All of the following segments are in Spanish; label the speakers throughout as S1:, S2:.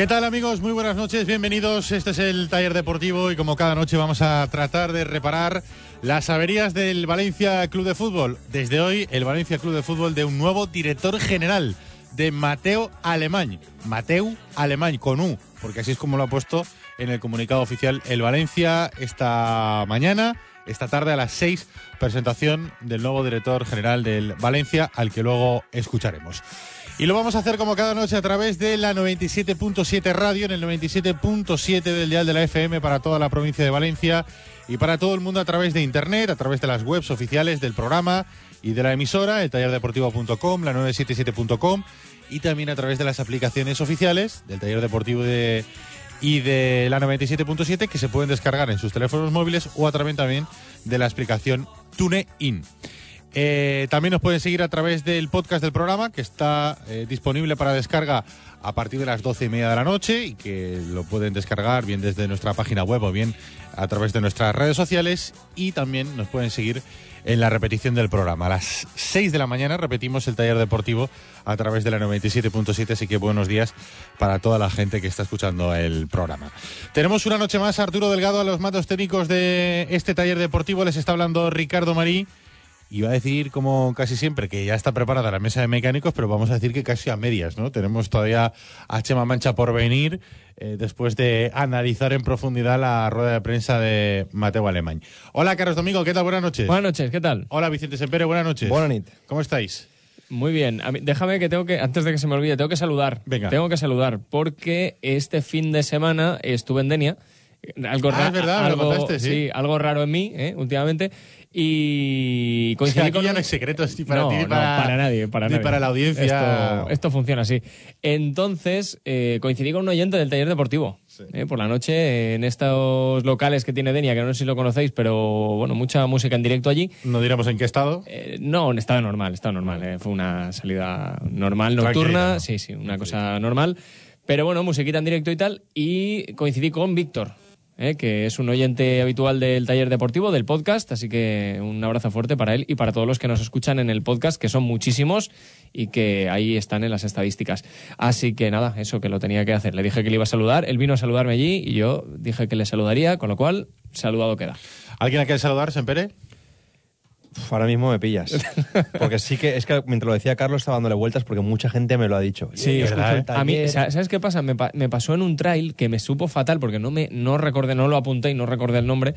S1: ¿Qué tal amigos? Muy buenas noches, bienvenidos. Este es el taller deportivo y como cada noche vamos a tratar de reparar las averías del Valencia Club de Fútbol. Desde hoy el Valencia Club de Fútbol de un nuevo director general, de Mateo Alemán. Mateo Alemán, con U, porque así es como lo ha puesto en el comunicado oficial el Valencia esta mañana. Esta tarde a las 6, presentación del nuevo director general del Valencia, al que luego escucharemos. Y lo vamos a hacer como cada noche a través de la 97.7 radio, en el 97.7 del dial de la FM para toda la provincia de Valencia y para todo el mundo a través de internet, a través de las webs oficiales del programa y de la emisora, el tallerdeportivo.com, la 977.com y también a través de las aplicaciones oficiales del taller deportivo de, y de la 97.7 que se pueden descargar en sus teléfonos móviles o a través también de la aplicación TuneIn. Eh, también nos pueden seguir a través del podcast del programa, que está eh, disponible para descarga a partir de las doce y media de la noche y que lo pueden descargar bien desde nuestra página web o bien a través de nuestras redes sociales. Y también nos pueden seguir en la repetición del programa. A las 6 de la mañana repetimos el taller deportivo a través de la 97.7, así que buenos días para toda la gente que está escuchando el programa. Tenemos una noche más, Arturo Delgado, a los mandos técnicos de este taller deportivo. Les está hablando Ricardo Marí. Iba a decir, como casi siempre, que ya está preparada la mesa de mecánicos, pero vamos a decir que casi a medias, ¿no? Tenemos todavía a Chema Mancha por venir eh, después de analizar en profundidad la rueda de prensa de Mateo Alemán. Hola, Carlos Domingo, ¿qué tal? Buenas noches.
S2: Buenas noches, ¿qué tal?
S1: Hola, Vicente Sempere, buenas noches.
S3: Buenas noches.
S1: ¿Cómo estáis?
S2: Muy bien. A mí- déjame que tengo que, antes de que se me olvide, tengo que saludar.
S1: Venga.
S2: Tengo que saludar porque este fin de semana estuve en Denia. Algo
S1: Ah,
S2: raro.
S1: es verdad, me lo
S2: algo,
S1: contaste, sí.
S2: algo raro en mí, ¿eh? últimamente. Y
S1: O sea,
S2: coincidí
S1: aquí
S2: con.
S1: ya no hay secretos ni para
S2: no,
S1: ti ni
S2: no,
S1: para,
S2: nadie, para
S1: ni
S2: nadie.
S1: para la audiencia.
S2: Esto, esto funciona así. Entonces, eh, coincidí con un oyente del taller deportivo. eh, por la noche, en estos locales que tiene Denia, que no sé si lo conocéis, pero bueno, mucha música en directo allí.
S1: No diremos en qué estado.
S2: Eh, no, estaba normal, estaba normal. eh, Fue una salida normal, nocturna.
S1: ¿no?
S2: Sí, sí, una cosa normal. Pero bueno, musiquita en directo y tal. Y coincidí con Víctor, eh, que es un oyente habitual del taller deportivo, del podcast. Así que un abrazo fuerte para él y para todos los que nos escuchan en el podcast, que son muchísimos y que ahí están en las estadísticas. Así que nada, eso que lo tenía que hacer. Le dije que le iba a saludar, él vino a saludarme allí y yo dije que le saludaría, con lo cual, saludado queda.
S1: ¿Alguien a quiere saludar, Sempere?
S4: Uf, ahora mismo me pillas. Porque sí que, es que mientras lo decía Carlos estaba dándole vueltas porque mucha gente me lo ha dicho.
S2: Sí,
S4: Yo escucho
S1: ¿verdad,
S4: el
S1: eh?
S2: A mí, ¿sabes qué pasa? Me, pa- me pasó en un trail que me supo fatal porque no me no recordé, no lo apunté y no recordé el nombre,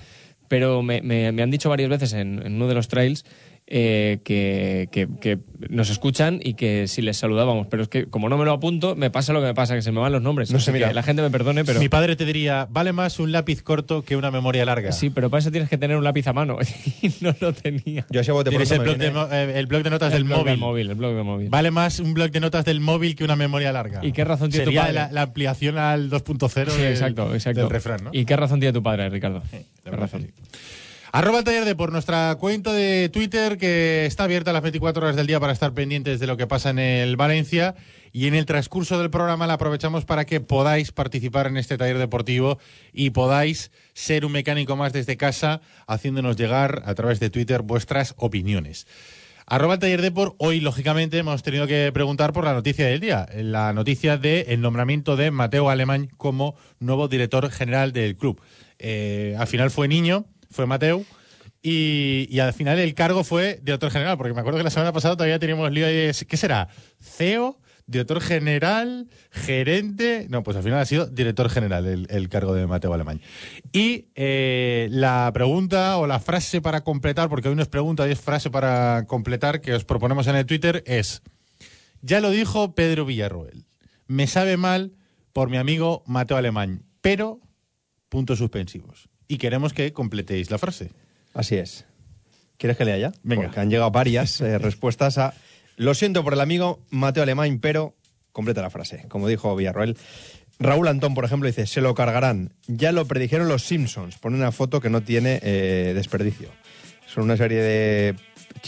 S2: pero me, me- me han dicho varias veces en, en uno de los trails eh, que, que- que nos escuchan y que si les saludábamos. Pero es que como no me lo apunto, me pasa lo que me pasa, que se me van los nombres.
S4: No sé, mira.
S2: que la gente me perdone, pero...
S1: Mi padre te diría, vale más un lápiz corto que una memoria larga.
S2: Sí, pero para eso tienes que tener un lápiz a mano. y no lo tenía.
S4: Yo así bote pronto
S1: el blog, de,
S4: viene-
S1: eh, el blog de notas
S2: El
S1: del
S2: blog
S1: móvil.
S2: del móvil, el blog del móvil.
S1: Vale más un blog de notas del móvil que una memoria larga.
S2: ¿Y qué razón tiene tu
S1: Sería
S2: padre?
S1: La, la ampliación al 2.0
S2: Sí,
S1: del-
S2: exacto, exacto.
S1: del refrán, ¿no?
S2: ¿Y qué razón tiene tu padre, Ricardo?
S1: La
S2: ¿Qué
S1: verdad
S2: razón?
S1: sí. Arroba el taller de por nuestra cuenta de Twitter que está abierta las 24 horas del día para estar pendientes de lo que pasa en el Valencia y en el transcurso del programa la aprovechamos para que podáis participar en este taller deportivo y podáis ser un mecánico más desde casa haciéndonos llegar a través de Twitter vuestras opiniones. Arroba el taller de por, hoy lógicamente hemos tenido que preguntar por la noticia del día, la noticia del nombramiento de Mateo Alemán como nuevo director general del club. Eh, al final fue niño, fue Mateo, y, al final el cargo fue director general, porque me acuerdo que la semana pasada todavía teníamos lío de, ¿qué será? CEO, director general, gerente. No, pues al final ha sido director general el, el cargo de Mateo Alemán. Y eh, la pregunta o la frase para completar, porque hoy no es pregunta, hoy es frase para completar que os proponemos en el Twitter es, ya lo dijo Pedro Villarroel, me sabe mal por mi amigo Mateo Alemán, pero puntos suspensivos. Y queremos que completéis la frase.
S4: Así es. ¿Quieres que lea ya?
S1: Venga.
S4: Porque han llegado varias eh, respuestas a. Lo siento por el amigo Mateo Alemán, pero. Completa la frase. Como dijo Villarroel. Raúl Antón, por ejemplo, dice: Se lo cargarán. Ya lo predijeron los Simpsons. Pone una foto que no tiene eh, desperdicio. Son una serie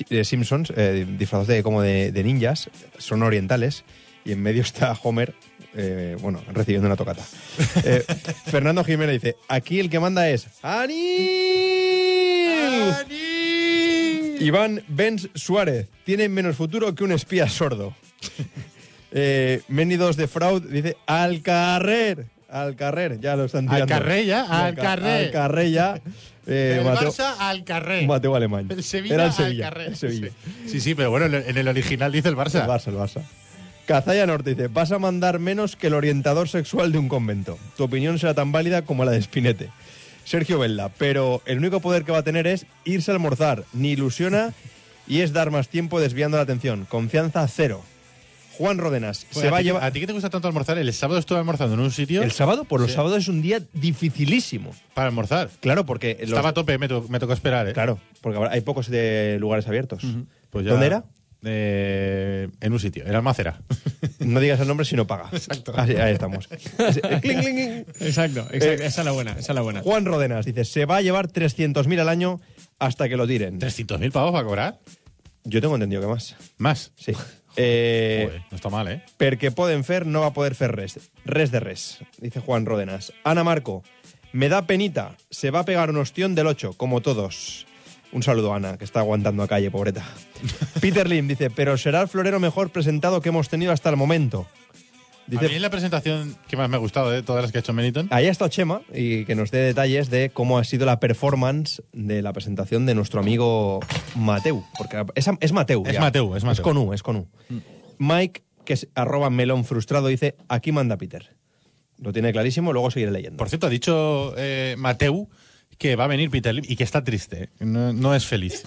S4: de, Simpsons eh, disfrazados de, como de, de ninjas. Son orientales. Y en medio está Homer. Eh, bueno, recibiendo una tocata. Eh, Fernando Jiménez dice: Aquí el que manda es. ¡Anil! Iván Benz Suárez tiene menos futuro que un espía sordo. eh, Menidos de Fraud dice al carrer. Al carrer, ya lo están
S1: Al
S4: tirando.
S1: carrer ya, al
S4: ca-
S1: carrer.
S4: Al carrer ya. Eh,
S1: el
S4: Mateo,
S1: Barça al carrer.
S4: Mateo Alemán.
S1: El Sevilla,
S4: Era el
S1: al
S4: Sevilla.
S1: carrer.
S4: el Sevilla.
S1: Sí. sí, sí, pero bueno, en el original dice el Barça.
S4: El Barça, el Barça. Cazalla Norte dice, vas a mandar menos que el orientador sexual de un convento. Tu opinión será tan válida como la de Spinete. Sergio Vella, pero el único poder que va a tener es irse a almorzar, ni ilusiona y es dar más tiempo desviando la atención. Confianza cero. Juan Rodenas, se va a
S1: ti-
S4: llevar...
S1: ¿A ti qué te gusta tanto almorzar? El sábado estuve almorzando en un sitio
S4: El sábado, por los
S1: Sí.
S4: sábados es un día dificilísimo.
S1: para almorzar.
S4: Claro, porque... los-
S1: Estaba a tope, me, to- me tocó esperar, ¿eh?
S4: Claro, porque hay pocos de lugares abiertos.
S1: Pues ya-
S4: ¿Dónde era?
S1: Eh, en un sitio, era Almacera.
S4: No digas el nombre si no paga.
S1: Exacto.
S4: Así- ahí estamos. Así, cling, cling, cling.
S2: Exacto, exacto.
S4: Eh,
S2: esa es la buena, esa es la buena.
S4: Juan Rodenas dice, se va a llevar 300.000 al año hasta que lo tiren.
S1: ¿300.000 pavos para cobrar?
S4: Yo tengo entendido que más.
S1: Más.
S4: Sí. Eh,
S1: Joder, no está mal, ¿eh?
S4: Perquè poden fer, no va a poder fer res. Res de res, dice Juan Rodenas. Ana Marco, me da penita. Se va a pegar un ostión del 8, como todos. Un saludo, Ana, que está aguantando a calle, pobreta. Peter Lim dice, pero será el florero mejor presentado que hemos tenido hasta el momento.
S1: a mí
S4: Dice,
S1: es la presentación que más me ha gustado de todas las que ha hecho Meniton.
S4: ahí ha estado Chema y que nos dé detalles de cómo ha sido la performance de la presentación de nuestro amigo Mateu. Porque es, es Mateu.
S1: Es
S4: ya.
S1: Mateu, es Mateu.
S4: Es con U, es con U. Mike, que es arroba melón frustrado, dice, aquí manda Peter. Lo tiene clarísimo, luego seguiré leyendo.
S1: Por cierto, ha dicho eh, Mateu que va a venir Peter Lim y que está triste, ¿eh? no, no es feliz.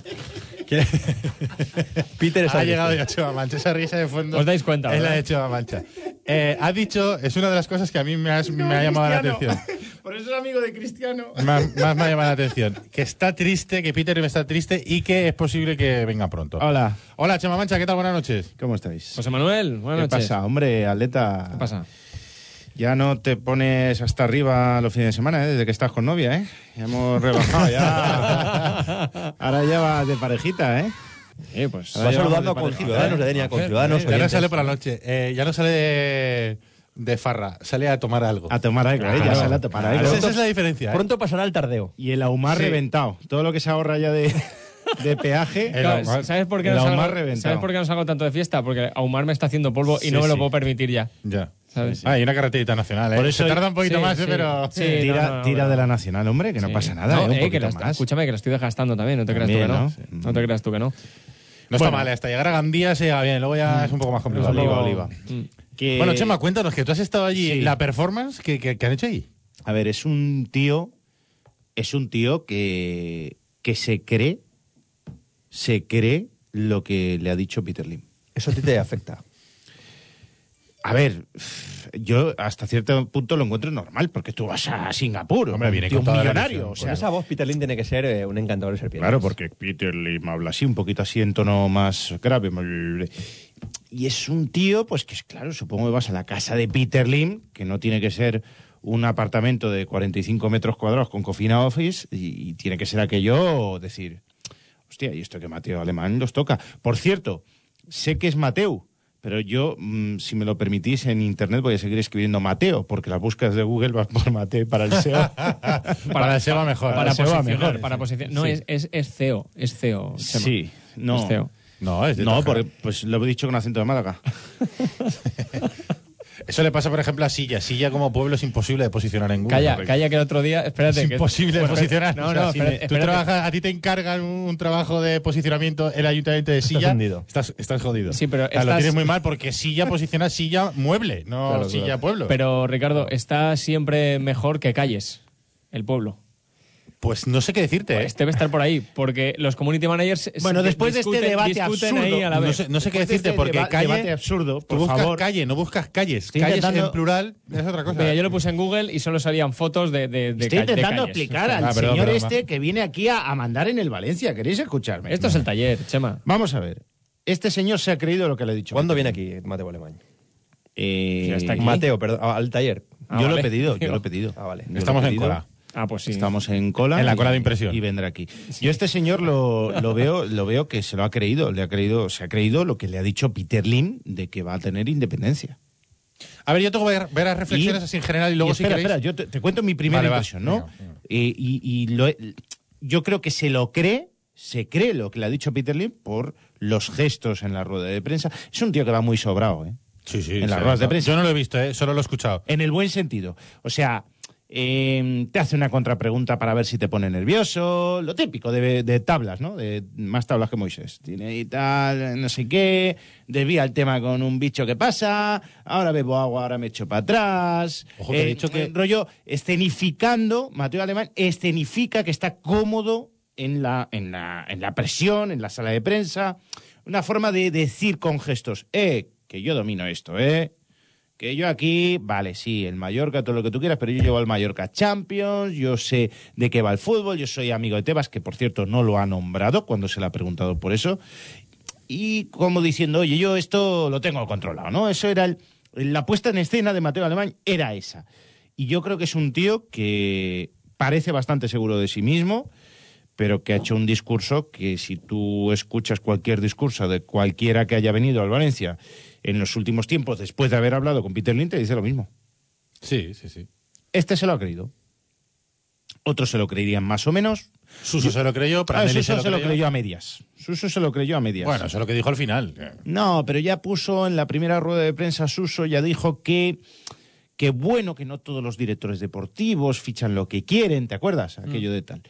S1: Que-
S4: Peter está
S1: ha llegado ya Cheva Mancha, esa risa de fondo.
S2: Os dais cuenta,
S1: Es la
S2: ¿verdad?
S1: de Cheva Mancha. Eh, ha dicho, es una de las cosas que a mí me, has- me ha llamado la atención.
S3: Por eso es amigo de Cristiano.
S1: Más, más me ha llamado la atención. Que está triste, que Peter Lim está triste y que es posible que venga pronto.
S5: Hola,
S1: Hola, Chema Mancha, ¿qué tal? Buenas noches.
S5: ¿cómo estáis?
S2: José Manuel,
S5: ¿Qué
S2: buenas noches.
S5: pasa? Hombre, atleta.
S2: ¿Qué pasa?
S5: Ya no te pones hasta arriba los fines de semana, ¿eh? desde que estás con novia, ¿eh? Ya hemos rebajado, ya. Ahora ya vas de parejita, ¿eh?
S2: Eh, pues.
S5: Ahora
S4: saludando
S5: de
S4: con
S5: parejita,
S4: ciudadanos de Denia, con
S2: Hacer,
S4: ciudadanos.
S1: Ya no sale por la noche, eh, ya no sale de, de farra, sale a tomar algo.
S5: A tomar algo, ¿eh? Ya
S1: Claro.
S5: sale a tomar algo.
S1: Esa, esa es la diferencia. ¿eh?
S4: Pronto pasará el tardeo.
S5: Y el ahumar
S1: Sí.
S5: reventado. Todo lo que se ahorra ya de, de peaje.
S2: Claro, ¿Sabes por qué
S5: el
S2: no salgo. ¿Sabes por qué no salgo tanto de fiesta? Porque ahumar me está haciendo polvo y
S1: Sí,
S2: no me lo puedo permitir ya.
S1: Ya.
S2: ¿Sabes?
S1: Ah, y una carreterita nacional, ¿eh?
S5: Por eso-
S1: Se tarda un poquito
S2: Sí,
S1: más, ¿eh?
S2: sí.
S1: pero...
S2: Sí,
S5: tira
S2: no, no,
S5: tira
S2: no.
S5: de la nacional, hombre, que no pasa nada,
S2: No,
S5: ¿eh? Un
S2: eh, que
S5: poquito
S2: la est-
S5: más.
S2: Escúchame, que la estoy desgastando también, no te creas tú que no.
S5: ¿no?
S2: Te creas tú que no.
S1: No está mal, hasta llegar a Gandía se llega bien, luego ya es un poco más complicado.
S5: Oliva, oliva.
S2: Mm.
S5: Que-
S1: Bueno, Chema, cuéntanos que tú has estado allí,
S5: Sí.
S1: la performance que, que- que han hecho allí.
S5: A ver, es un tío. Es un tío que, que se cree se cree lo que le ha dicho Peter Lim.
S4: Eso a ti te afecta.
S5: A ver, yo hasta cierto punto lo encuentro normal, porque tú vas a Singapur,
S1: Hombre,
S5: un
S1: viene
S5: tío
S1: con la
S5: millonario. O
S4: Con
S5: sea,
S4: esa voz, Peter Lim tiene que ser eh, un encantador de serpientes.
S5: Claro, porque Peter Lim habla así, un poquito así en tono más grave. Y es un tío, pues que es claro, supongo que vas a la casa de Peter Lim, que no tiene que ser un apartamento de 45 metros cuadrados con cocina office, y, y tiene que ser aquello, decir, hostia, y esto que Mateo Alemán los toca. Por cierto, sé que es Mateo, pero yo, mm, si me lo permitís, en internet voy a seguir escribiendo Mateo, porque las búsquedas de Google van por Mateo para el SEO.
S1: Para el SEO va mejor.
S2: Para
S1: el SEO va
S2: posicionar,
S1: mejor.
S2: para posicionar. No,
S1: Sí.
S2: es, es, es CEO, es CEO. Chema.
S5: sí, no.
S2: Es CEO.
S1: No, es de
S5: No, porque pues lo he dicho con acento de Málaga.
S1: Eso le pasa, por ejemplo, a Silla. Silla como pueblo es imposible de posicionar en Google.
S2: Calla,
S1: Porque
S2: calla que el otro día. Espérate.
S1: Es
S2: que-
S1: imposible de posicionar.
S2: No,
S1: O sea,
S2: no,
S1: si
S2: espérate,
S1: tú
S2: espérate.
S1: trabajas, a ti te encargan un, un trabajo de posicionamiento el ayuntamiento de Silla.
S4: hundido.
S1: Estás, estás jodido.
S2: Sí, pero
S1: O sea, Lo
S2: estás-
S1: tienes muy mal porque Silla posiciona Silla mueble, no
S4: Claro,
S1: Silla
S4: claro.
S1: pueblo.
S2: Pero, Ricardo, está siempre mejor que calles el pueblo.
S1: Pues no sé qué decirte. ¿eh?
S2: Pues debe estar por ahí, porque los community managers.
S5: Bueno,
S2: se-
S5: después de este debate absurdo,
S2: ahí a la
S1: No
S2: vez.
S1: sé, no sé qué
S5: de
S1: decirte
S5: este
S1: porque
S5: deba-
S1: calle.
S5: debate absurdo,
S1: Tú
S5: por
S1: buscas
S5: favor.
S1: calle, no buscas calles.
S5: Estoy
S1: calles
S5: intentando-
S1: en plural es otra cosa.
S2: Mira, yo lo puse en Google y solo salían fotos de. de, de
S5: Estoy intentando
S2: calles.
S5: explicar al
S1: Ah, perdón,
S5: señor
S1: perdón,
S5: este que viene aquí a, a mandar en el Valencia. ¿Queréis escucharme?
S2: Esto es el taller, Chema.
S5: Vamos a ver. Este señor se ha creído lo que le he dicho.
S4: ¿Cuándo viene aquí Mateo Alemán?
S5: Eh,
S2: Ya está aquí.
S4: Mateo, perdón, al taller.
S2: Ah,
S5: yo lo he pedido, yo lo he pedido.
S4: Ah, vale.
S1: Estamos en
S5: pedido.
S2: Ah, pues sí.
S5: Estamos en cola.
S1: En la cola
S5: y-
S1: de impresión.
S5: Y vendrá aquí. Yo este señor lo, lo veo, lo veo que se lo ha creído, le ha creído, se ha creído lo que le ha dicho Peter Lim de que va a tener independencia.
S1: A ver, yo tengo ver- ver las reflexiones
S5: Y-
S1: así en general y luego
S5: y
S1: si
S5: espera,
S1: queréis-
S5: espera, yo te, te cuento mi primera
S1: Vale, va,
S5: impresión, ¿no?
S1: venga, venga.
S5: Eh, y y lo he- yo creo que se lo cree, se cree lo que le ha dicho Peter Lim por los gestos en la rueda de prensa. Es un tío que va muy sobrado, ¿eh?
S1: Sí, sí.
S5: en las
S1: sí,
S5: ruedas de
S1: no.
S5: prensa.
S1: Yo no lo he visto, ¿eh? solo lo he escuchado.
S5: En el buen sentido. O sea, eh, te hace una contrapregunta para ver si te pone nervioso. Lo típico de, de tablas, ¿no? De más tablas que Moisés. Tiene y tal, no sé qué. Desvía el tema con un bicho que pasa. Ahora bebo agua, ahora me echo para atrás. Eh,
S1: Ojo, que he dicho que-
S5: Rollo, escenificando, Mateo Alemán, escenifica que está cómodo en la, en la, en la presión, en la sala de prensa. Una forma de decir con gestos, eh, que yo domino esto, eh. Que yo aquí, vale, sí, el Mallorca, todo lo que tú quieras, pero yo llevo al Mallorca Champions, yo sé de qué va el fútbol, yo soy amigo de Tebas, que por cierto no lo ha nombrado cuando se le ha preguntado por eso. Y como diciendo, oye, yo esto lo tengo controlado, ¿no? Eso era el, la puesta en escena de Mateo Alemán, era esa. Y yo creo que es un tío que parece bastante seguro de sí mismo, pero que ha hecho un discurso que si tú escuchas cualquier discurso de cualquiera que haya venido al Valencia en los últimos tiempos, después de haber hablado con Peter te dice lo mismo.
S1: Sí, sí, sí.
S5: Este se lo ha creído. Otros se lo creerían más o menos.
S1: Suso se lo creyó,
S5: Ah,
S1: Prandelli
S5: Suso se lo creyó a medias. Suso se lo creyó a medias.
S1: Bueno, eso es lo que dijo al final.
S5: No, pero ya puso en la primera rueda de prensa Suso, ya dijo que que bueno que no todos los directores deportivos fichan lo que quieren, ¿te acuerdas? Aquello de tal.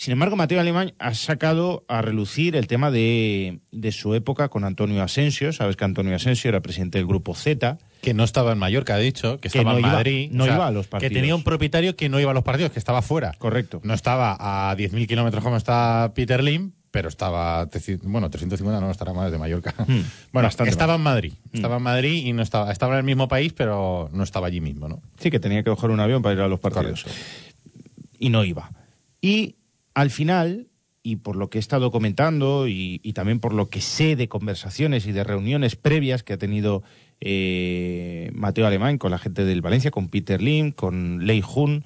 S5: Sin embargo, Mateo Alemán ha sacado a relucir el tema de, de su época con Antonio Asensio. Sabes que Antonio Asensio era presidente del grupo Z.
S1: Que no estaba en Mallorca, ha dicho, que
S5: Que
S1: estaba
S5: no
S1: en
S5: iba-
S1: Madrid.
S5: no iba a los partidos.
S1: Que tenía un propietario que no iba a los partidos, que estaba fuera.
S5: Correcto.
S1: No estaba a 10.000 kilómetros como está Peter Lim, pero estaba, bueno, 350 no, estará más de Mallorca. bueno,
S5: Hmm. bastante
S1: estaba en Madrid. Estaba en Madrid y no estaba, estaba en el mismo país, pero no estaba allí mismo, ¿no?
S5: Sí, que tenía que coger un avión para ir a los partidos. Y no iba. Y al final, y por lo que he estado comentando, y, y también por lo que sé de conversaciones y de reuniones previas que ha tenido eh, Mateo Alemán con la gente del Valencia, con Peter Lim, con Lei Jun,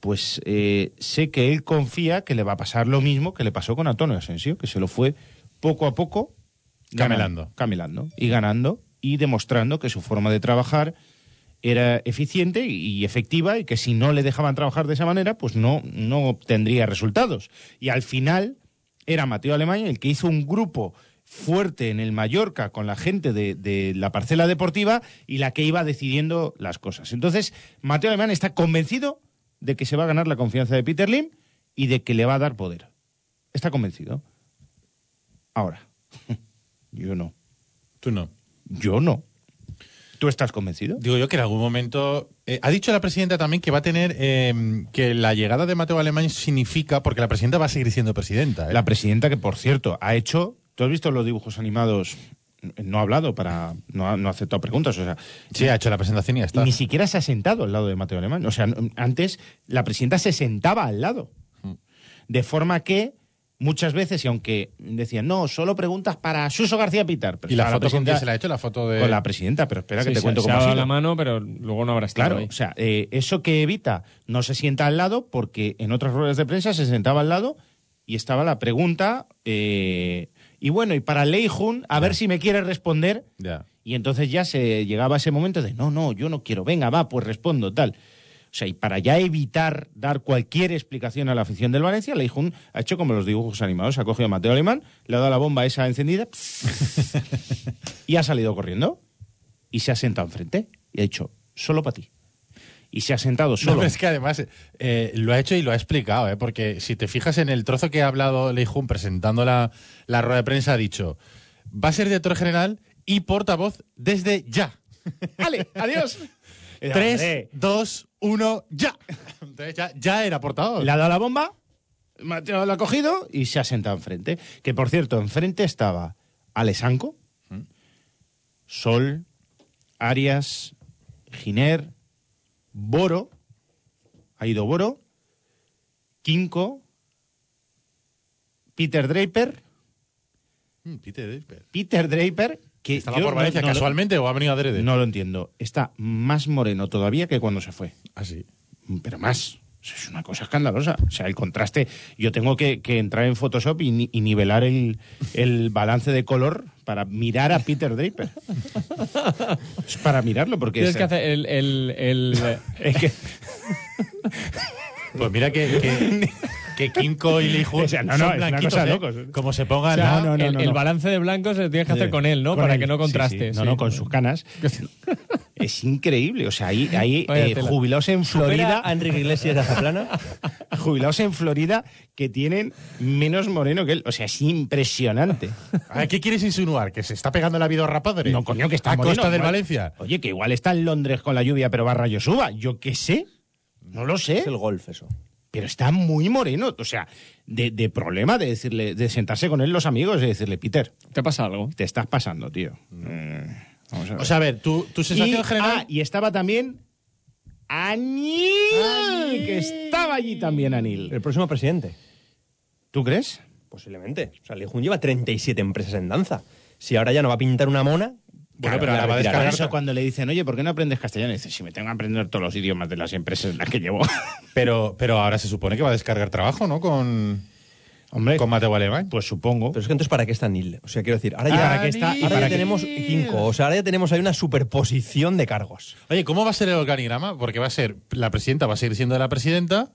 S5: pues eh, sé que él confía que le va a pasar lo mismo que le pasó con Antonio Asensio, que se lo fue poco a poco
S1: Camelando.
S5: camelando y ganando y demostrando que su forma de trabajar era eficiente y efectiva y que si no le dejaban trabajar de esa manera, pues no, no obtendría resultados. Y al final era Mateo Alemán el que hizo un grupo fuerte en el Mallorca con la gente de, de la parcela deportiva y la que iba decidiendo las cosas. Entonces, Mateo Alemán está convencido de que se va a ganar la confianza de Peter Lim y de que le va a dar poder. Está convencido. Ahora, yo no.
S1: Tú no.
S5: Yo no. ¿Tú estás convencido?
S1: Digo yo que en algún momento. eh, ha dicho la presidenta también que va a tener. eh, que la llegada de Mateo Alemán significa. Porque la presidenta va a seguir siendo presidenta. ¿eh?
S5: La presidenta que, por cierto, ha hecho... ¿Tú has visto los dibujos animados? No ha hablado para... No ha, no ha aceptado preguntas, o sea...
S1: Sí, ha hecho la presentación y ya está.
S5: Ni siquiera se ha sentado al lado de Mateo Alemán. O sea, antes la presidenta se sentaba al lado. De forma que muchas veces, y aunque decían, no, solo preguntas para Suso García Pitar. pero
S1: ¿Y la foto con quién se la ha hecho? La foto de.
S5: Con la presidenta, pero espera que te
S2: se-
S5: cuento
S2: se
S5: cómo
S2: ha dado
S5: sido.
S2: la mano, pero luego no habrá estado
S5: Claro,
S2: ahí.
S5: o sea, eh, eso que evita no se sienta al lado porque en otras ruedas de prensa se sentaba al lado y estaba la pregunta eh, y bueno, y para Lei Jun, a ver si me quiere responder y entonces ya se llegaba ese momento de no, no, yo no quiero, venga, va, pues respondo, tal. O sea, y para ya evitar dar cualquier explicación a la afición del Valencia, Lei Jun ha hecho como los dibujos animados, ha cogido a Mateo Alemán, le ha dado la bomba esa encendida y ha salido corriendo y se ha sentado enfrente y ha dicho, solo para ti. Y se ha sentado
S1: No,
S5: solo.
S1: pero es que además eh, lo ha hecho y lo ha explicado, ¿eh? porque si te fijas en el trozo que ha hablado Lei Jun presentando la, la rueda de prensa, ha dicho: va a ser director general y portavoz desde ya.
S5: ¡Ale! ¡Adiós! Eh,
S1: 3,
S5: hombre,
S1: 2, 1, ya. Entonces ya, ya era portavoz.
S5: Le ha dado la bomba, Mateo la ha cogido y se ha sentado enfrente. Que por cierto, enfrente estaba Alessanco, Sol, Arias, Giner, Boro, ha ido Boro, Quinco, Peter Draper,
S1: Mm, Peter Draper.
S5: Peter Draper, que
S1: ¿Estaba por Valencia
S5: no
S1: casualmente o ha venido adrede?
S5: No lo entiendo. Está más moreno todavía que cuando se fue.
S1: Así.
S5: Pero más. Es una cosa escandalosa. O sea, el contraste. Yo tengo que, que entrar en Photoshop y, ni- y nivelar el, el balance de color para mirar a Peter Draper. es para mirarlo, porque.
S2: Tienes
S5: es-
S2: que hacer el... el, el-
S5: es que-
S1: Pues mira que, que, que Kinko y Lee Jun
S5: O sea, no,
S1: son
S5: no, es una
S1: blanquitos, ¿eh?
S5: locos.
S1: Como se pongan
S5: O sea,
S1: a-
S5: no, no,
S2: el,
S5: no,
S2: el balance de blancos se tiene que hacer con él, ¿no?
S5: Con
S2: Para
S5: él.
S2: que no contraste.
S5: sí. No,
S2: sí.
S5: no, con sus canas. es increíble. O sea, hay, hay
S2: Vaya
S5: eh, jubilados en Florida.
S4: Florida, Enrique Iglesias de Azaplana.
S5: jubilados en Florida que tienen menos moreno que él. O sea, es impresionante.
S1: A ¿Qué quieres insinuar? ¿Que se está pegando la vida a padre?
S5: No, coño, que está
S1: A
S5: moreno,
S1: costa del
S5: igual.
S1: Valencia.
S5: Oye, que igual está en Londres con la lluvia, pero va rayo suba. Yo qué sé. No lo sé.
S4: Es el golf, eso.
S5: Pero está muy moreno. O sea, de, de problema de decirle, de sentarse con él los amigos y decirle, Peter,
S2: ¿Te pasa algo?
S5: te estás pasando, tío. Eh, vamos a ver.
S1: O sea, a ver, tu, tu
S5: y,
S1: sensación general.
S5: ah, y estaba también Anil, que estaba allí también Anil.
S4: El próximo presidente.
S5: ¿Tú crees?
S4: Posiblemente. O sea, Lee Jun lleva 37 empresas en danza. Si ahora ya no va a pintar una mona.
S1: Bueno,
S4: claro,
S1: pero ahora va a descargar-
S5: eso cuando le dicen, oye, ¿por qué no aprendes castellano? Dice, si me tengo que aprender todos los idiomas de las empresas en las que llevo.
S1: Pero, pero ahora se supone que va a descargar trabajo, ¿no? Con,
S5: Hombre,
S1: con Mateo Alemán.
S5: pues supongo.
S4: Pero es que entonces, ¿para qué está Nil? O sea, quiero decir, ahora
S5: Ah,
S4: ya,
S5: ¿para qué está? ¿Y
S4: ahora ya tenemos Kinko. O sea, ahora ya tenemos ahí una superposición de cargos.
S1: Oye, ¿cómo va a ser el organigrama? Porque va a ser, la presidenta va a seguir siendo la presidenta,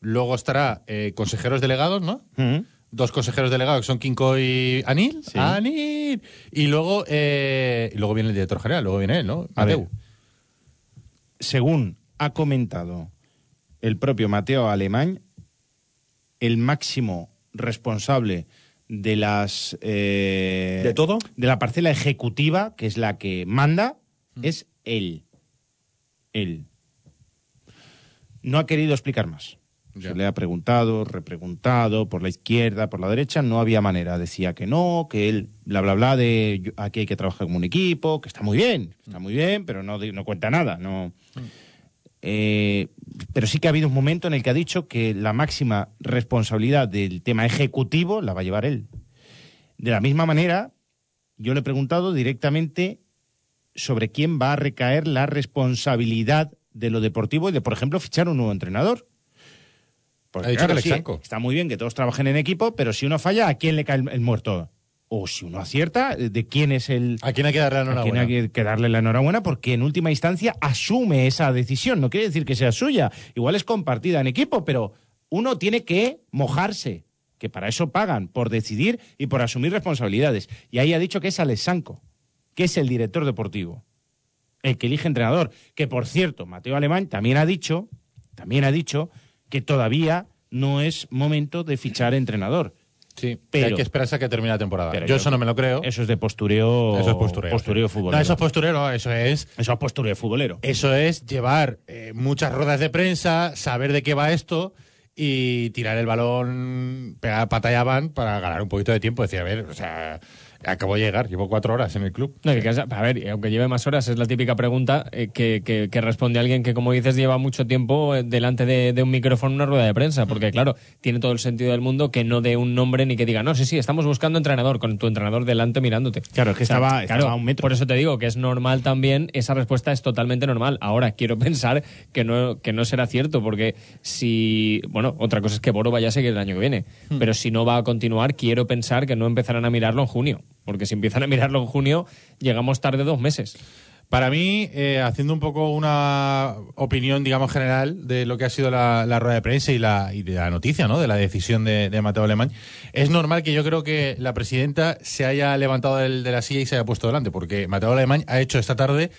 S1: luego estará eh, consejeros delegados, ¿no?
S5: Ujú.
S1: Dos consejeros delegados que son Kinko y Anil. Anil. Y luego, eh, y luego viene el director general, luego viene él, ¿no?
S5: A ver,
S1: Mateu.
S5: según ha comentado el propio Mateo Alemán, el máximo responsable de las eh,
S4: ¿De todo?
S5: de la parcela ejecutiva, que es la que manda, es él. Él. No ha querido explicar más.
S1: Ya.
S5: Se le ha preguntado, repreguntado, por la izquierda, por la derecha, no había manera. Decía que no, que él, bla, bla, bla, de yo- aquí hay que trabajar como un equipo, que está muy bien, está muy bien, pero no, no cuenta nada. No. Eh, pero sí que ha habido un momento en el que ha dicho que la máxima responsabilidad del tema ejecutivo la va a llevar él. De la misma manera, yo le he preguntado directamente sobre quién va a recaer la responsabilidad de lo deportivo y de, por ejemplo, fichar un nuevo entrenador. Porque,
S1: Ha dicho que
S5: sí,
S1: Alexanco.
S5: está muy bien que todos trabajen en equipo, pero si uno falla, ¿a quién le cae el, el muerto? O si uno acierta, ¿de quién es el,
S1: ¿A quién hay que darle la
S5: a quien
S1: enhorabuena?
S5: hay que- darle la enhorabuena porque en última instancia asume esa decisión. No quiere decir que sea suya. Igual es compartida en equipo, pero uno tiene que mojarse, que para eso pagan, por decidir y por asumir responsabilidades. Y ahí ha dicho que es Alessanco, que es el director deportivo, el que elige entrenador. Que por cierto, Mateo Alemán también ha dicho, también ha dicho que todavía no es momento de fichar entrenador.
S1: Sí,
S5: Pero-
S1: hay que esperarse a que termine la temporada. Yo, eso no me lo creo.
S5: Eso es de postureo.
S1: Eso es postureo.
S5: Postureo
S1: sí.
S5: futbolero.
S1: No, eso es postureo, eso es
S5: Eso es postureo futbolero.
S1: Eso es llevar eh, muchas ruedas de prensa, saber de qué va esto y tirar el balón, pegar pantalla van para ganar un poquito de tiempo. Decir, a ver, o sea, acabo de llegar, llevo cuatro horas en el club.
S2: No, que a ver, aunque lleve más horas, es la típica pregunta eh, que, que- que responde alguien que, como dices, lleva mucho tiempo eh, delante de, de un micrófono en una rueda de prensa. Porque, claro, tiene todo el sentido del mundo que no dé un nombre ni que diga, no, sí, sí, estamos buscando entrenador, con tu entrenador delante mirándote.
S5: Claro, es que
S2: O sea,
S5: estaba,
S2: claro,
S5: a un metro.
S2: Por eso te digo que es normal también, esa respuesta es totalmente normal. Ahora, quiero pensar que no, que no será cierto, porque si. Bueno, otra cosa es que Boro vaya a seguir el año que viene,
S5: Hmm.
S2: pero si no va a continuar, quiero pensar que no empezarán a mirarlo en junio, porque si empiezan a mirarlo en junio, llegamos tarde dos meses.
S1: Para mí, eh, haciendo un poco una opinión, digamos, general de lo que ha sido la, rueda de prensa y, la, y de la noticia, ¿no? De la decisión de, Mateo Alemán, es normal que yo creo que la presidenta se haya levantado del- de la silla y se haya puesto delante, porque Mateo Alemán ha hecho esta tarde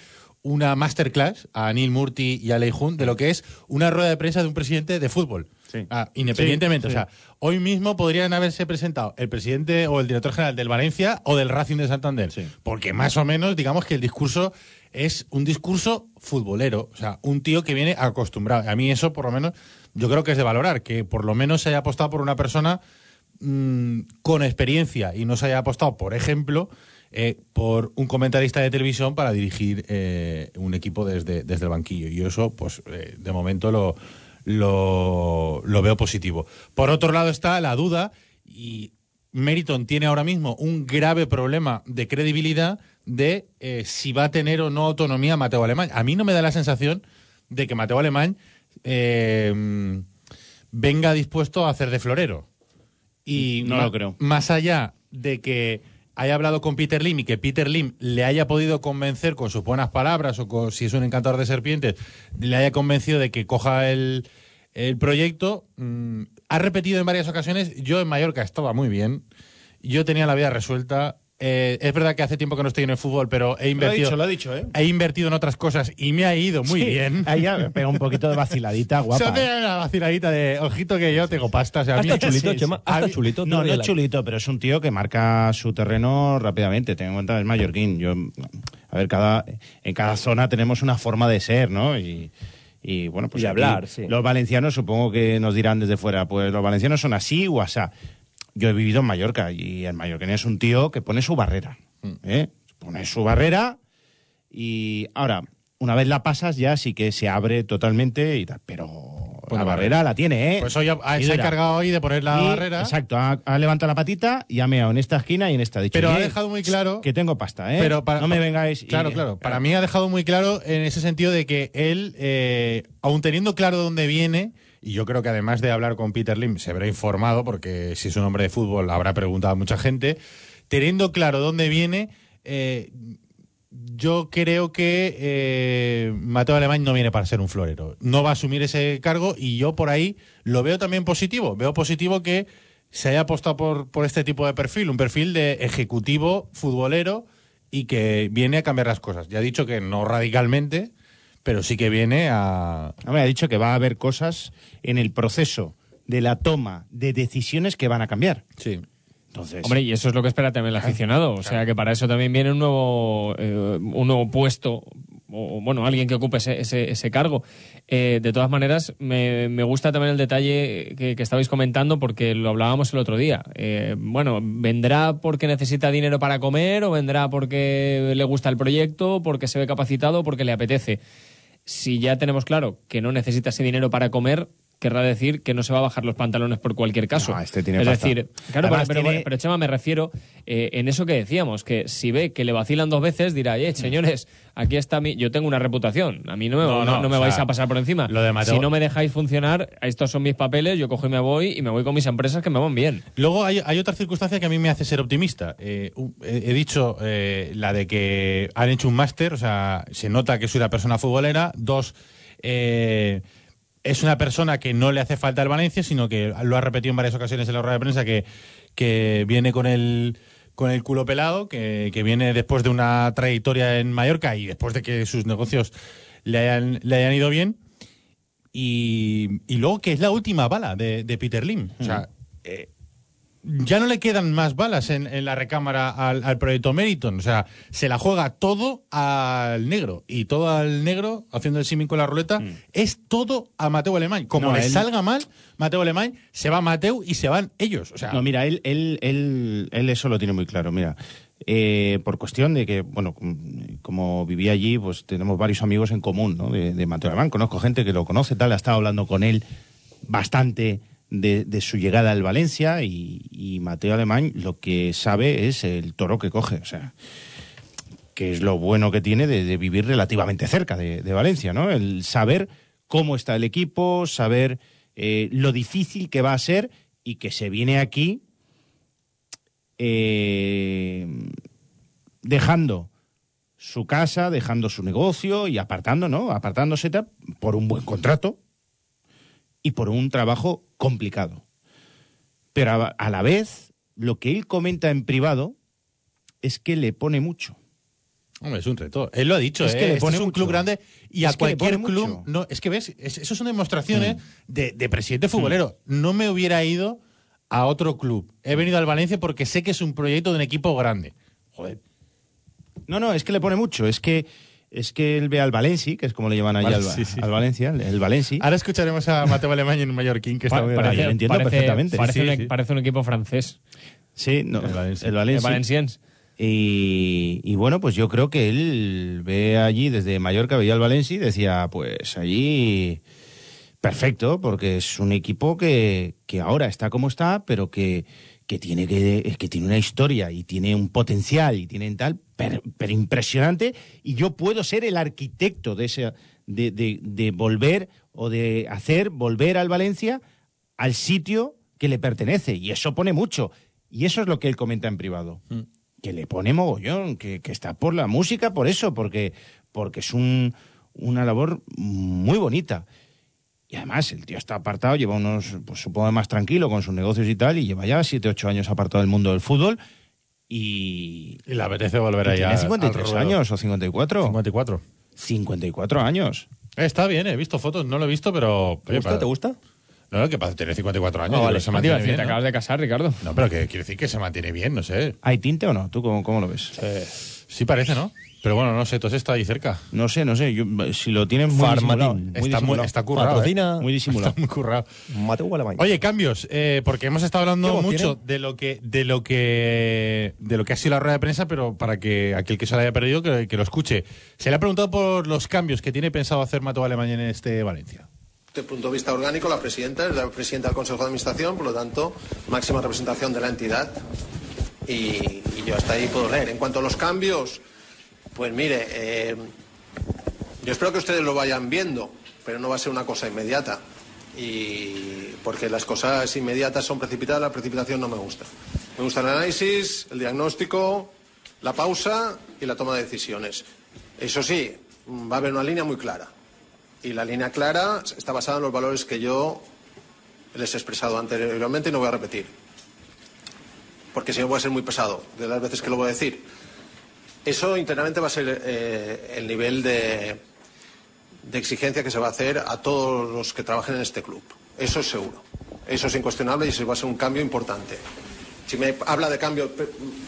S1: una masterclass a Neil Murti y a Lei Jun de lo que es una rueda de prensa de un presidente de fútbol.
S5: Sí.
S1: Ah, independientemente,
S5: Sí, sí.
S1: o sea, hoy mismo podrían haberse presentado el presidente o el director general del Valencia o del Racing de Santander. Porque más o menos, digamos que el discurso es un discurso futbolero. O sea, un tío que viene acostumbrado. A mí eso, por lo menos, yo creo que es de valorar, que por lo menos se haya apostado por una persona mm, con experiencia y no se haya apostado, por ejemplo, eh, por un comentarista de televisión para dirigir eh, un equipo desde, desde el banquillo. Y eso, pues, eh, de momento lo, lo, lo veo positivo. Por otro lado está la duda y Meriton tiene ahora mismo un grave problema de credibilidad de eh, si va a tener o no autonomía Mateo Alemán. A mí no me da la sensación de que Mateo Alemán eh, venga dispuesto a hacer de florero. Y
S5: No lo creo.
S1: Más allá de que haya hablado con Peter Lim y que Peter Lim le haya podido convencer con sus buenas palabras o con, si es un encantador de serpientes, le haya convencido de que coja el, el proyecto, mm, ha repetido en varias ocasiones, yo en Mallorca estaba muy bien, yo tenía la vida resuelta. Eh, es verdad que hace tiempo que no estoy en el fútbol, pero he
S5: Lo ha
S1: invertido,
S5: dicho, lo ha dicho, ¿eh?
S1: he invertido en otras cosas y me ha ido muy
S5: Sí,
S1: bien.
S5: Ahí ya pega un poquito de vaciladita,
S1: Se
S5: guapa.
S1: hace
S5: ¿eh?
S1: una vaciladita de ojito que yo tengo pasta. O sea, a mí-
S4: Hasta chulito,
S5: sí,
S4: Chema,
S5: sí.
S4: hasta chulito.
S5: No, no es chulito, pero es un tío que marca su terreno rápidamente. Ten en cuenta, es mallorquín. Yo, a ver, cada, en cada zona tenemos una forma de ser, ¿no? Y, y, bueno, pues
S4: Y
S5: aquí
S4: hablar, sí.
S5: Los valencianos supongo que nos dirán desde fuera, pues los valencianos son así o asá. Yo he vivido en Mallorca y el mallorquín es un tío que pone su barrera.
S1: Mm.
S5: ¿eh? Pone su barrera y ahora, una vez la pasas ya sí que se abre totalmente y tal, pero
S1: Pone
S5: la
S1: barrera.
S5: barrera la tiene, ¿eh?
S1: Pues hoy ha- se ha encargado hoy de poner la
S5: Y,
S1: barrera.
S5: Exacto, ha, ha levantado la patita y ha meado en esta esquina y en esta. Dicho,
S1: Pero ha
S5: "Oye,
S1: dejado muy claro
S5: que tengo pasta, ¿eh?
S1: Pero para-
S5: no me vengáis. y-
S1: Claro, claro. Para mí ha dejado muy claro en ese sentido de que él, eh, aun teniendo claro dónde viene, y yo creo que además de hablar con Peter Lim, se habrá informado, porque si es un hombre de fútbol habrá preguntado a mucha gente, teniendo claro dónde viene, eh, yo creo que eh, Mateo Alemán no viene para ser un florero. No va a asumir ese cargo y yo por ahí lo veo también positivo. Veo positivo que se haya apostado por, por este tipo de perfil, un perfil de ejecutivo futbolero y que viene a cambiar las cosas. Ya he dicho que no radicalmente, pero sí que viene a...
S5: Hombre, ha dicho que va a haber cosas en el proceso de la toma de decisiones que van a cambiar.
S1: Sí.
S5: Entonces,
S2: Hombre, y eso es lo que espera también el aficionado. O sea, que para eso también viene un nuevo, eh, un nuevo puesto, o bueno, alguien que ocupe ese, ese, ese cargo. Eh, de todas maneras, me, me gusta también el detalle que, que estabais comentando, porque lo hablábamos el otro día. Eh, bueno, ¿vendrá porque necesita dinero para comer, o vendrá porque le gusta el proyecto, porque se ve capacitado, porque le apetece? Si ya tenemos claro que no necesita ese dinero para comer, querrá decir que no se va a bajar los pantalones por cualquier caso.
S5: No, este tiene
S2: es
S5: pasta.
S2: decir, claro,
S5: Además,
S2: pero,
S5: tiene-
S2: pero, Chema, me refiero eh, en eso que decíamos, que si ve que le vacilan dos veces, dirá, eh, señores, aquí está mi... Yo tengo una reputación, a mí no me,
S1: No,
S2: no, me vais
S1: sea,
S2: a pasar por encima.
S1: lo de Mateo-
S2: Si no me dejáis funcionar, estos son mis papeles, yo cojo y me voy, y me voy con mis empresas que me van bien.
S1: Luego hay, hay otra circunstancia que a mí me hace ser optimista. Eh, he, he dicho eh, la de que han hecho un máster, o sea, se nota que soy una persona futbolera. Dos, eh, es una persona que no le hace falta el Valencia, sino que lo ha repetido en varias ocasiones en la rueda de prensa, que, que viene con el con el culo pelado, que, que viene después de una trayectoria en Mallorca y después de que sus negocios le hayan, le hayan ido bien. Y, y luego que es la última bala de, de Peter Lim. O sea, eh, ya no le quedan más balas en, en la recámara al, al proyecto Meriton. O sea, se la juega todo al negro. Y todo al negro, haciendo el símil con la ruleta, es todo a Mateo Alemán. Como
S5: No,
S1: le
S5: él-
S1: salga mal, Mateo Alemán, se va Mateo y se van ellos. O sea,
S5: No, mira, él, él, él, él eso lo tiene muy claro. Mira, eh, por cuestión de que, bueno, com- como vivía allí, pues tenemos varios amigos en común, ¿no? De, de Mateo Alemán. Conozco gente que lo conoce, tal. Ha estado hablando con él bastante de, de su llegada al Valencia y, y Mateo Alemán lo que sabe es el toro que coge. O sea, que es lo bueno que tiene de, vivir relativamente cerca de, Valencia, ¿no? El saber cómo está el equipo, saber eh, lo difícil que va a ser y que se viene aquí eh, dejando su casa, dejando su negocio y apartando, ¿no? Apartándose por un buen contrato y por un trabajo complicado. Pero a, a la vez, lo que él comenta en privado es que le pone mucho.
S1: Hombre, es un reto. Él lo ha dicho,
S5: Es que
S1: ¿eh?
S5: le
S1: Este
S5: pone
S1: es un
S5: mucho.
S1: club grande y
S5: Es
S1: a cualquier club.
S5: Mm.
S1: No, es que ves, es- eso son demostraciones de, de presidente futbolero. No me hubiera ido a otro club. He venido al Valencia porque sé que es un proyecto de un equipo grande. Joder.
S5: No, no, es que le pone mucho. Es que es que él ve al Valenci, que es como le llaman allá
S1: Vale,
S5: al,
S1: sí, sí.
S5: al Valencia, el- el Valenci.
S1: Ahora escucharemos a Mateo Alemán en Mallorquín, que está
S2: Pa- parece,
S5: yo lo entiendo
S2: parece-
S5: perfectamente.
S2: Parece,
S1: Sí,
S2: un,
S1: sí.
S2: parece un equipo francés.
S5: Sí, no,
S1: El Valencia.
S5: el
S2: El
S5: Valenci.
S2: Valenciennes.
S5: Y, y bueno, pues yo creo que él ve allí desde Mallorca, veía al Valencia y decía, pues allí perfecto, porque es un equipo que, que ahora está como está, pero que, que tiene que, que tiene una historia y tiene un potencial y tiene tal, pero, pero impresionante, y yo puedo ser el arquitecto de ese, de, de, de volver o de hacer volver al Valencia al sitio que le pertenece, y eso pone mucho. Y eso es lo que él comenta en privado que le pone mogollón, que, que está por la música, por eso, porque, porque es un, una labor muy bonita. Y además, el tío está apartado, lleva unos, pues supongo más tranquilo con sus negocios y tal, y lleva ya 7, 8 años apartado del mundo del fútbol. Y.
S1: Y le apetece volver
S5: y
S1: allá.
S5: tiene
S1: al
S5: 53
S1: ruedo.
S5: años o 54.
S1: 54.
S5: 54 años.
S1: Eh, Está bien, he visto fotos, no lo he visto, pero.
S4: ¿Te gusta? ¿Te gusta?
S1: No, no, que para tener 54 años.
S4: Ah, vale.
S1: se
S2: a
S1: mantiene bien.
S2: te
S1: ¿no?
S2: acabas de casar, Ricardo.
S1: No, pero que quiere decir que se mantiene bien, no sé.
S5: ¿Hay tinte o no? ¿Tú cómo, cómo lo ves?
S1: Sí parece, ¿no? Pero bueno, no sé, has estado ahí cerca.
S5: No sé, no sé. yo- si lo tienes muy disimulado. Muy
S1: está, muy,
S5: disimulado.
S1: está currado.
S4: Patrocina.
S1: ¿eh?
S5: Muy disimulado.
S1: Está muy currado.
S4: Mateo Alemán.
S1: Oye, cambios, eh, porque hemos estado
S4: ¿Qué
S1: hablando mucho de lo que de lo que de lo que ha sido la rueda de prensa, pero para que aquel que se la haya perdido que, que lo escuche. Se le ha preguntado por los cambios que tiene pensado hacer Mateo Alemán en este Valencia.
S6: Desde el punto de vista orgánico, la presidenta es la presidenta del Consejo de Administración, por lo tanto, máxima representación de la entidad. Y, y yo hasta ahí puedo leer. En cuanto a los cambios, pues mire, eh, yo espero que ustedes lo vayan viendo, pero no va a ser una cosa inmediata. Y porque las cosas inmediatas son precipitadas, la precipitación no me gusta. Me gusta el análisis, el diagnóstico, la pausa y la toma de decisiones. Eso sí, va a haber una línea muy clara. Y la línea clara está basada en los valores que yo les he expresado anteriormente y no voy a repetir. Porque si no voy a ser muy pesado de las veces que lo voy a decir. Eso internamente va a ser eh, el nivel de, exigencia que se va a hacer a todos los que trabajen en este club. Eso es seguro. Eso es incuestionable y eso va a ser un cambio importante. Si me habla de cambios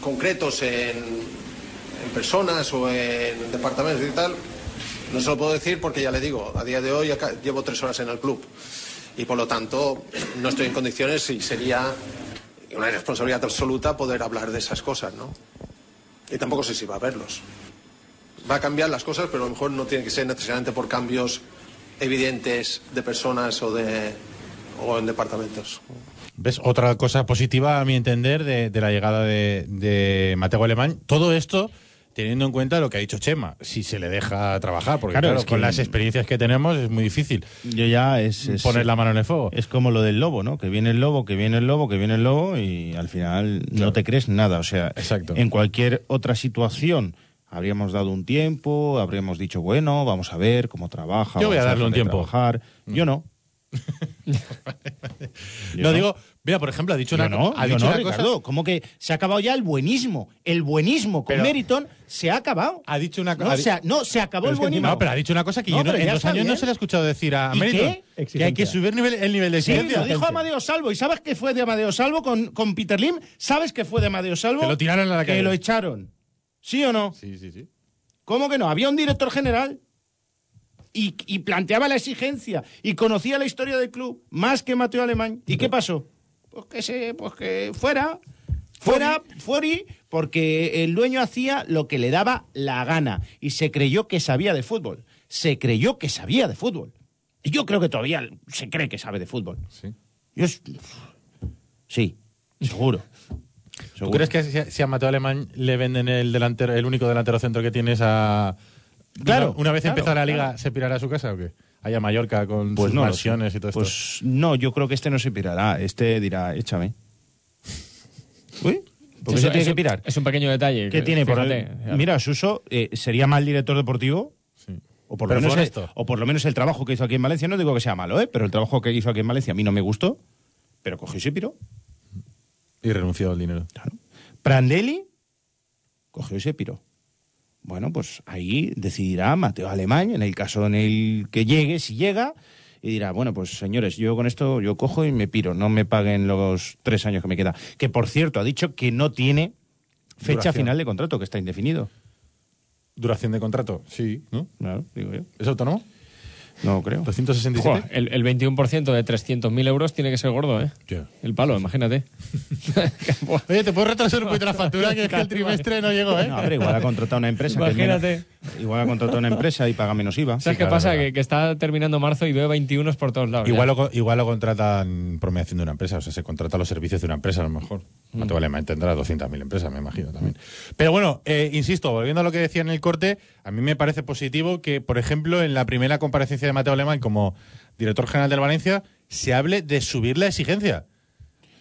S6: concretos en, en personas o en departamentos y tal, no se lo puedo decir porque ya le digo, a día de hoy acá- llevo tres horas en el club y por lo tanto no estoy en condiciones y sería una irresponsabilidad absoluta poder hablar de esas cosas, ¿no? Y tampoco sé si va a haberlos. Va a cambiar las cosas, pero a lo mejor no tiene que ser necesariamente por cambios evidentes de personas o de o en departamentos.
S1: ¿Ves? Otra cosa positiva, a mi entender, de, de la llegada de, de Mateo Alemán. Todo esto teniendo en cuenta lo que ha dicho Chema, si se le deja trabajar, porque
S5: Claro,
S1: claro,
S5: es que-
S1: con las experiencias que tenemos es muy difícil
S5: Yo ya es, es-
S1: poner la mano en el fuego.
S5: Es como lo del lobo, ¿no? Que viene el lobo, que viene el lobo, que viene el lobo y al final no te crees nada. O sea,
S1: Exacto.
S5: en cualquier otra situación habríamos dado un tiempo, habríamos dicho, bueno, vamos a ver cómo trabaja.
S1: Yo voy a darle un tiempo.
S5: trabajar. Yo no.
S1: No, digo, mira, por ejemplo, ha dicho
S5: Yo
S1: una,
S5: no,
S1: ha dicho
S5: no,
S1: una cosa-
S5: Ricardo. ¿Cómo que se ha acabado ya el buenismo? El buenismo con
S1: Pero-
S5: Meriton se ha acabado.
S1: Ha dicho una
S5: No,
S1: cosa.
S5: o sea, no, se acabó el
S1: que
S5: buenismo.
S1: no, pero ha dicho una cosa que
S5: No,
S1: yo no- en dos años no se le ha escuchado decir a
S5: ¿Y
S1: Meriton.
S5: qué?
S1: Que hay que subir nivel, el nivel de
S5: Sí,
S1: exigencia.
S5: lo dijo Amadeo Salvo. ¿Y sabes qué fue de Amadeo Salvo con, con Peter Lim? ¿Sabes qué fue de Amadeo Salvo?
S1: Que lo tiraron a la
S5: Que
S1: calle.
S5: lo echaron. ¿Sí o no?
S1: Sí, sí, sí.
S5: ¿Cómo que no? Había un director general y, y planteaba la exigencia y conocía la historia del club más que Mateo Alemán. ¿Y qué pasó? Pues que se, pues que fuera, fuera, fuera, porque el dueño hacía lo que le daba la gana y se creyó que sabía de fútbol. Se creyó que sabía de fútbol. Y yo creo que todavía se cree que sabe de fútbol.
S1: Sí.
S5: Yo sí, seguro.
S1: ¿Tú crees que si, si a Mateo Alemán le venden el delantero, el único delantero centro que tienes a.
S5: Claro,
S1: Una, una vez
S5: claro,
S1: empezada la liga,
S5: claro.
S1: ¿se pirará a su casa o qué? Allá a Mallorca con
S5: Pues
S1: sus
S5: no
S1: mansiones y todo esto.
S5: Pues no, yo creo que este no se pirará. Este dirá, échame. Uy, ¿por qué
S2: Es-
S5: se tiene
S2: es
S5: que
S2: un-
S5: pirar?
S2: Es un pequeño detalle.
S5: ¿Qué
S2: que-
S5: tiene? Por el-. Mira, Suso eh, sería mal director deportivo.
S1: Sí.
S5: O por, lo menos el, o por lo menos el trabajo que hizo aquí en Valencia, no digo que sea malo, ¿eh? pero el trabajo que hizo aquí en Valencia a mí no me gustó, pero cogió y se piró.
S1: Y renunció al dinero.
S5: Claro. Prandelli cogió y se piró. Bueno, pues ahí decidirá Mateo Alemán, en el caso en el que llegue, si llega, y dirá, bueno, pues señores, yo con esto yo cojo y me piro, no me paguen los tres años que me queda. Que por cierto, ha dicho que no tiene fecha
S1: Duración.
S5: final de contrato, que está indefinido.
S1: Duración de contrato, sí, ¿no?
S5: Claro, digo yo.
S1: ¿Es autónomo?
S5: No creo.
S1: 267.
S2: Joder, el, el 21% de 300.000 euros tiene que ser gordo, ¿eh?
S1: Ya.
S2: El palo, imagínate.
S1: Oye, ¿te puedo retrasar un poquito la factura? Que es que el trimestre no llegó, ¿eh?
S5: No, pero igual ha contratado una empresa. que es
S2: Imagínate.
S5: Igual ha contratado una empresa y paga menos IVA.
S2: ¿Sabes qué
S1: claro,
S2: pasa? Que, que está terminando marzo y veo 21 por todos lados.
S1: Igual
S2: ya.
S1: lo, igual lo contratan por mediación de una empresa, o sea, se contrata los servicios de una empresa a lo mejor. Mateo Alemán tendrá 200.000 empresas, me imagino también. Pero bueno, eh, insisto, volviendo a lo que decía en el corte, a mí me parece positivo que, por ejemplo, en la primera comparecencia de Mateo Alemán como director general del Valencia, se hable de subir la exigencia.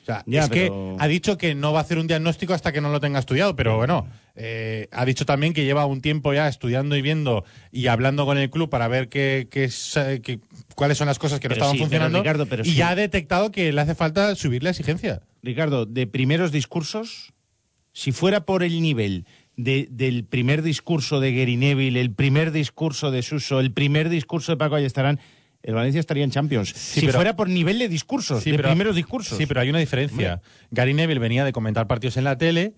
S1: O sea,
S5: Ya,
S1: es
S5: pero-
S1: que ha dicho que no va a hacer un diagnóstico hasta que no lo tenga estudiado, pero bueno, eh, ha dicho también que lleva un tiempo ya estudiando y viendo y hablando con el club para ver qué, qué es, qué- cuáles son las cosas que no estaban
S5: sí, pero,
S1: funcionando
S5: Ricardo, pero
S1: y
S5: sí.
S1: ya ha detectado que le hace falta subir la exigencia.
S5: Ricardo, de primeros discursos, si fuera por el nivel de- del primer discurso de Gary Neville, el primer discurso de Suso, el primer discurso de Paco Ayestarán, el Valencia estaría en Champions. si
S1: pero-
S5: fuera por nivel de discursos, de
S1: pero-
S5: primeros discursos.
S1: Sí, pero hay una diferencia. Gary Neville venía de comentar partidos en la tele.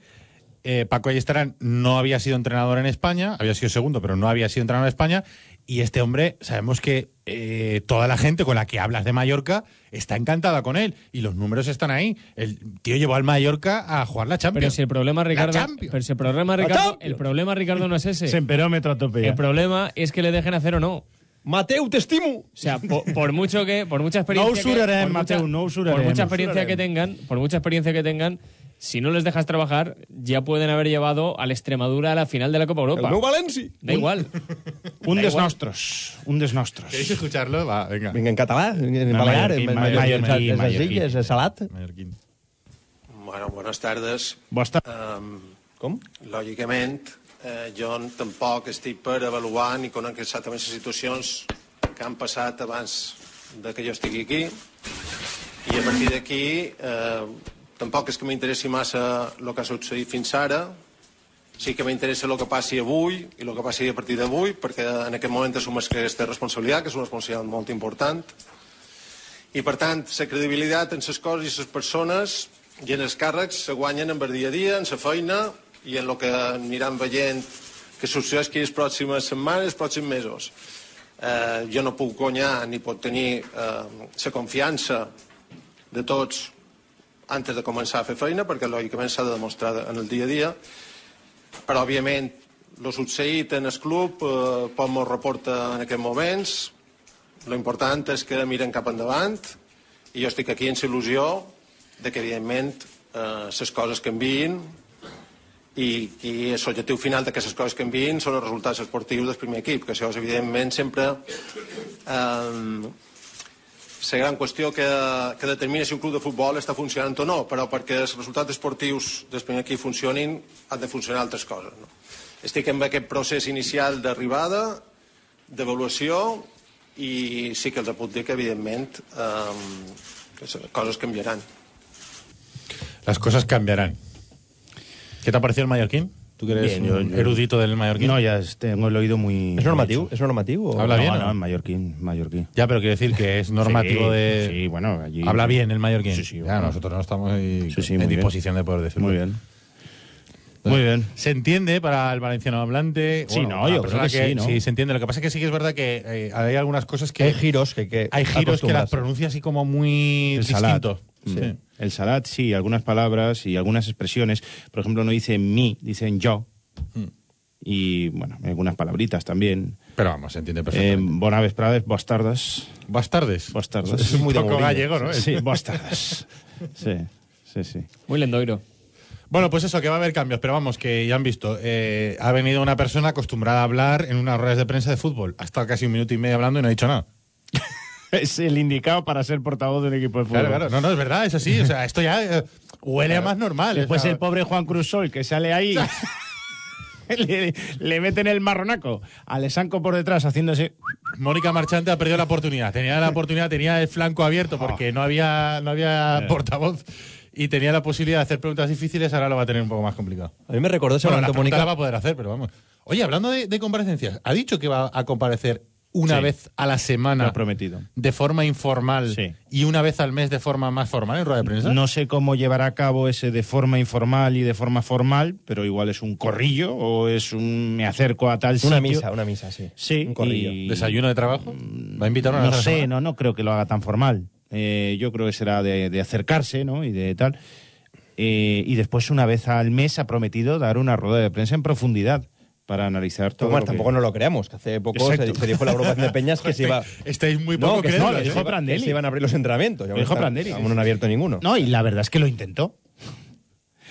S1: Eh, Paco Ayestarán no había sido entrenador en España, había sido segundo, pero no había sido entrenador en España. Y este hombre, sabemos que eh, toda la gente con la que hablas de Mallorca está encantada con él. Y los números están ahí. El tío llevó al Mallorca a jugar la Champions.
S2: Pero si el problema, Ricardo, pero si el problema, Ricardo, el problema, Ricardo, no es ese.
S5: Semperómetro a tope.
S2: El problema es que le dejen hacer o no.
S4: Mateu, te estimo.
S2: O sea, po- por, mucho que, por mucha experiencia,
S5: No usurarem,
S2: que, por
S5: Mateu,
S2: mucha-
S5: no usurarem.
S2: por mucha experiencia
S5: usurarem.
S2: que tengan, por mucha experiencia que tengan, si no les dejas trabajar, ya pueden haber llevado a la Extremadura a la final de la Copa
S4: El
S2: Europa.
S4: meu Valenci.
S2: Da igual.
S5: un
S2: da
S5: des
S2: igual.
S5: nostres. Un des nostres.
S1: ¿Queréis escucharlo? Va, venga.
S4: Vinga, en català, en
S5: No,
S4: balear, en en les illes, a Salat.
S1: Mallorquín.
S6: Bueno, buenas tardes.
S5: Basta.
S6: Um,
S4: Com?
S6: lògicament, eh, jo tampoc estic per avaluar ni conec exactament les situacions que han passat abans de que jo estigui aquí i a partir d'aquí eh, tampoc és que m'interessi massa el que ha succeït fins ara sí que m'interessa el que passi avui i el que passi a partir d'avui perquè en aquest moment assumeix aquesta responsabilitat que és una responsabilitat molt important i per tant la credibilitat en les coses i les persones i en els càrrecs se guanyen en el dia a dia, en la feina i en el que aniran veient que succeeix que les pròximes setmanes, els pròxims mesos. Eh, jo no puc guanyar ni pot tenir eh, la confiança de tots antes de començar a fer feina, perquè lògicament s'ha de demostrar en el dia a dia, però òbviament el succeït en el club eh, pot m'ho reporta en aquests moments, lo important és que miren cap endavant. I jo estic aquí en il·lusió de que, evidentment, eh, les coses canviïn i, i l'objectiu final de que les coses canviïn són els resultats esportius del primer equip, que això és, evidentment, sempre eh, la gran qüestió que, que determina si un club de futbol està funcionant o no, però perquè els resultats esportius del primer equip funcionin han de funcionar altres coses. No? Estic en aquest procés inicial d'arribada, d'avaluació, i sí que els puc dir que, evidentment, eh, coses canviaran.
S1: Las cosas cambiarán. ¿Qué te ha parecido el mallorquín? Tú que eres
S5: Bien, yo-
S1: un
S5: yo-
S1: erudito del mallorquín.
S5: No, ya tengo el oído muy...
S4: ¿Es normativo?
S5: hecho.
S4: ¿Es normativo?
S1: Habla
S5: no,
S1: bien,
S5: No,
S1: ¿no?
S5: en mallorquín, mallorquín.
S1: Ya, pero quiero decir que es normativo
S5: Sí,
S1: de...
S5: Sí, bueno, allí...
S1: Habla bien el mallorquín.
S5: Sí, sí,
S1: Ya,
S5: bueno.
S1: nosotros no estamos ahí
S5: Sí, sí,
S1: en
S5: bien.
S1: disposición de poder decirlo.
S5: Muy bien. Muy bien.
S1: Se entiende para el valenciano hablante.
S5: Sí, no, yo creo que sí, ¿no?
S1: Sí, se entiende. Lo que pasa es que sí que es verdad que eh, hay algunas cosas que...
S4: Hay giros que hay que
S1: hay giros que las pronuncia así como muy distinto.
S5: Mm.
S1: Sí.
S5: El salat, sí, algunas palabras y algunas expresiones. Por ejemplo, no dicen mi, dicen yo.
S1: Mm.
S5: Y, bueno, algunas palabritas también.
S1: Pero vamos, se entiende
S5: Eh,
S1: perfectamente.
S5: bona vesprades, bastardas.
S1: Bastardes.
S5: Bastardas.
S1: Es un
S4: muy de
S1: poco
S4: Mourinho.
S1: gallego, ¿no?
S5: Sí, bastardas. Sí, sí, sí.
S2: Muy lendoiro.
S1: Bueno, pues eso, que va a haber cambios, pero vamos, que ya han visto. eh, ha venido una persona acostumbrada a hablar en unas ruedas de prensa de fútbol. Ha estado casi un minuto y medio hablando y no ha dicho nada.
S5: Es el indicado para ser portavoz del equipo de fútbol.
S1: Claro, claro. No, no, es verdad, es así. O sea, esto ya eh, huele a más normal.
S5: Después
S1: o sea,
S5: el pobre Juan Cruzol que sale ahí. le, le meten el marronaco a Lesanco por detrás haciéndose.
S1: Mónica Marchante ha perdido la oportunidad. Tenía la oportunidad, tenía el flanco abierto porque no había, no había
S5: Eh.
S1: portavoz y tenía la posibilidad de hacer preguntas difíciles. Ahora lo va a tener un poco más complicado.
S4: A mí me recordó ese
S1: Bueno,
S4: momento,
S1: pregunta la
S4: Mónica.
S1: va a poder hacer, pero vamos. Oye, hablando de, de comparecencias, ha dicho que va a comparecer una
S5: Sí.
S1: vez a la semana
S5: ha prometido.
S1: de forma informal
S5: Sí.
S1: y una vez al mes de forma más formal en rueda de prensa.
S5: No sé cómo llevará a cabo ese de forma informal y de forma formal, pero igual es un corrillo o es un me acerco a tal
S4: Una
S5: sitio.
S4: misa, una misa, sí.
S5: Sí,
S4: Un corrillo.
S5: y-
S1: ¿Desayuno de trabajo? ¿Va a invitar a una
S5: No sé,
S1: semana?
S5: no, no creo que lo haga tan formal. Eh, yo creo que será de, de acercarse, ¿no? Y de tal. Eh, y después, una vez al mes, ha prometido dar una rueda de prensa en profundidad para analizar todo.
S4: Tomás,
S5: lo que-
S4: tampoco no lo creamos, que hace poco se, se dijo la agrupación de Peñas que se iba...
S1: Estáis muy
S4: No,
S1: poco
S4: que,
S1: crédulos,
S4: no,
S1: ¿eh?
S4: que se iba-
S5: Prandelli.
S4: que se iban a abrir los entrenamientos.
S5: Lo dijo Prandelli,
S4: Aún no han abierto ninguno.
S5: No, y la verdad es que lo intentó.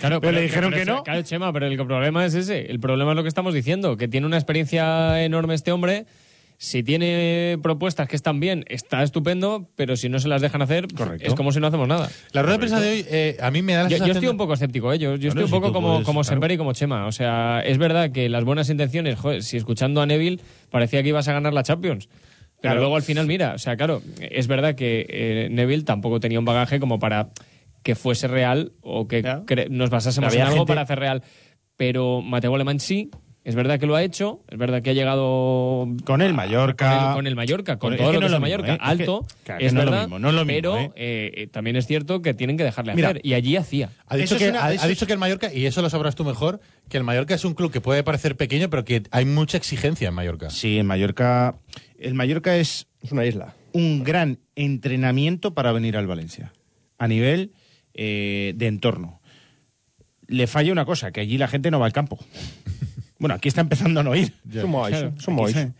S2: Claro,
S5: Pero le dijeron que no.
S2: Claro, Chema, pero el problema es ese. El problema es lo que estamos diciendo, que tiene una experiencia enorme este hombre. Si tiene propuestas que están bien, está estupendo, pero si no se las dejan hacer,
S5: Correcto.
S2: es como si no hacemos nada.
S1: La rueda de prensa de hoy, eh, a mí me da la
S2: Yo, yo
S1: sensación
S2: estoy un poco escéptico, ¿eh? yo, yo estoy un poco como,
S5: puedes,
S2: como
S5: claro.
S2: Semper y como Chema. O sea, es verdad que las buenas intenciones, joder, si escuchando a Neville parecía que ibas a ganar la Champions. Pero
S5: Claro.
S2: luego al final, mira, o sea, claro, es verdad que eh, Neville tampoco tenía un bagaje como para que fuese real o que nos basásemos en algo
S4: gente-
S2: para hacer real. Pero Mateo Alemán sí, es verdad que lo ha hecho, es verdad que ha llegado
S5: Con el Mallorca.
S2: con el, con el Mallorca, con
S5: Con-
S2: todo
S5: es que
S2: lo que
S5: es
S2: Mallorca,
S5: ¿eh? Es que-
S2: alto,
S5: claro,
S2: es
S5: no es lo
S2: verdad,
S5: mismo, no es lo mismo,
S2: pero
S5: ¿eh?
S2: también es cierto que tienen que dejarle
S5: Mira,
S2: hacer, y allí hacía.
S1: Ha dicho, que,
S5: una-
S1: ha,
S5: eso
S1: ha dicho que el Mallorca, y eso lo sabrás tú mejor, que el Mallorca es un club que puede parecer pequeño, pero que hay mucha exigencia en Mallorca.
S5: Sí, en Mallorca. El Mallorca es
S4: Es una isla.
S5: un gran entrenamiento para venir al Valencia, a nivel eh, de entorno. Le falla una cosa, que allí la gente no va al campo. Bueno, aquí está empezando a no ir.
S4: Son Mois.
S2: Claro.
S4: Son Mois.
S5: está-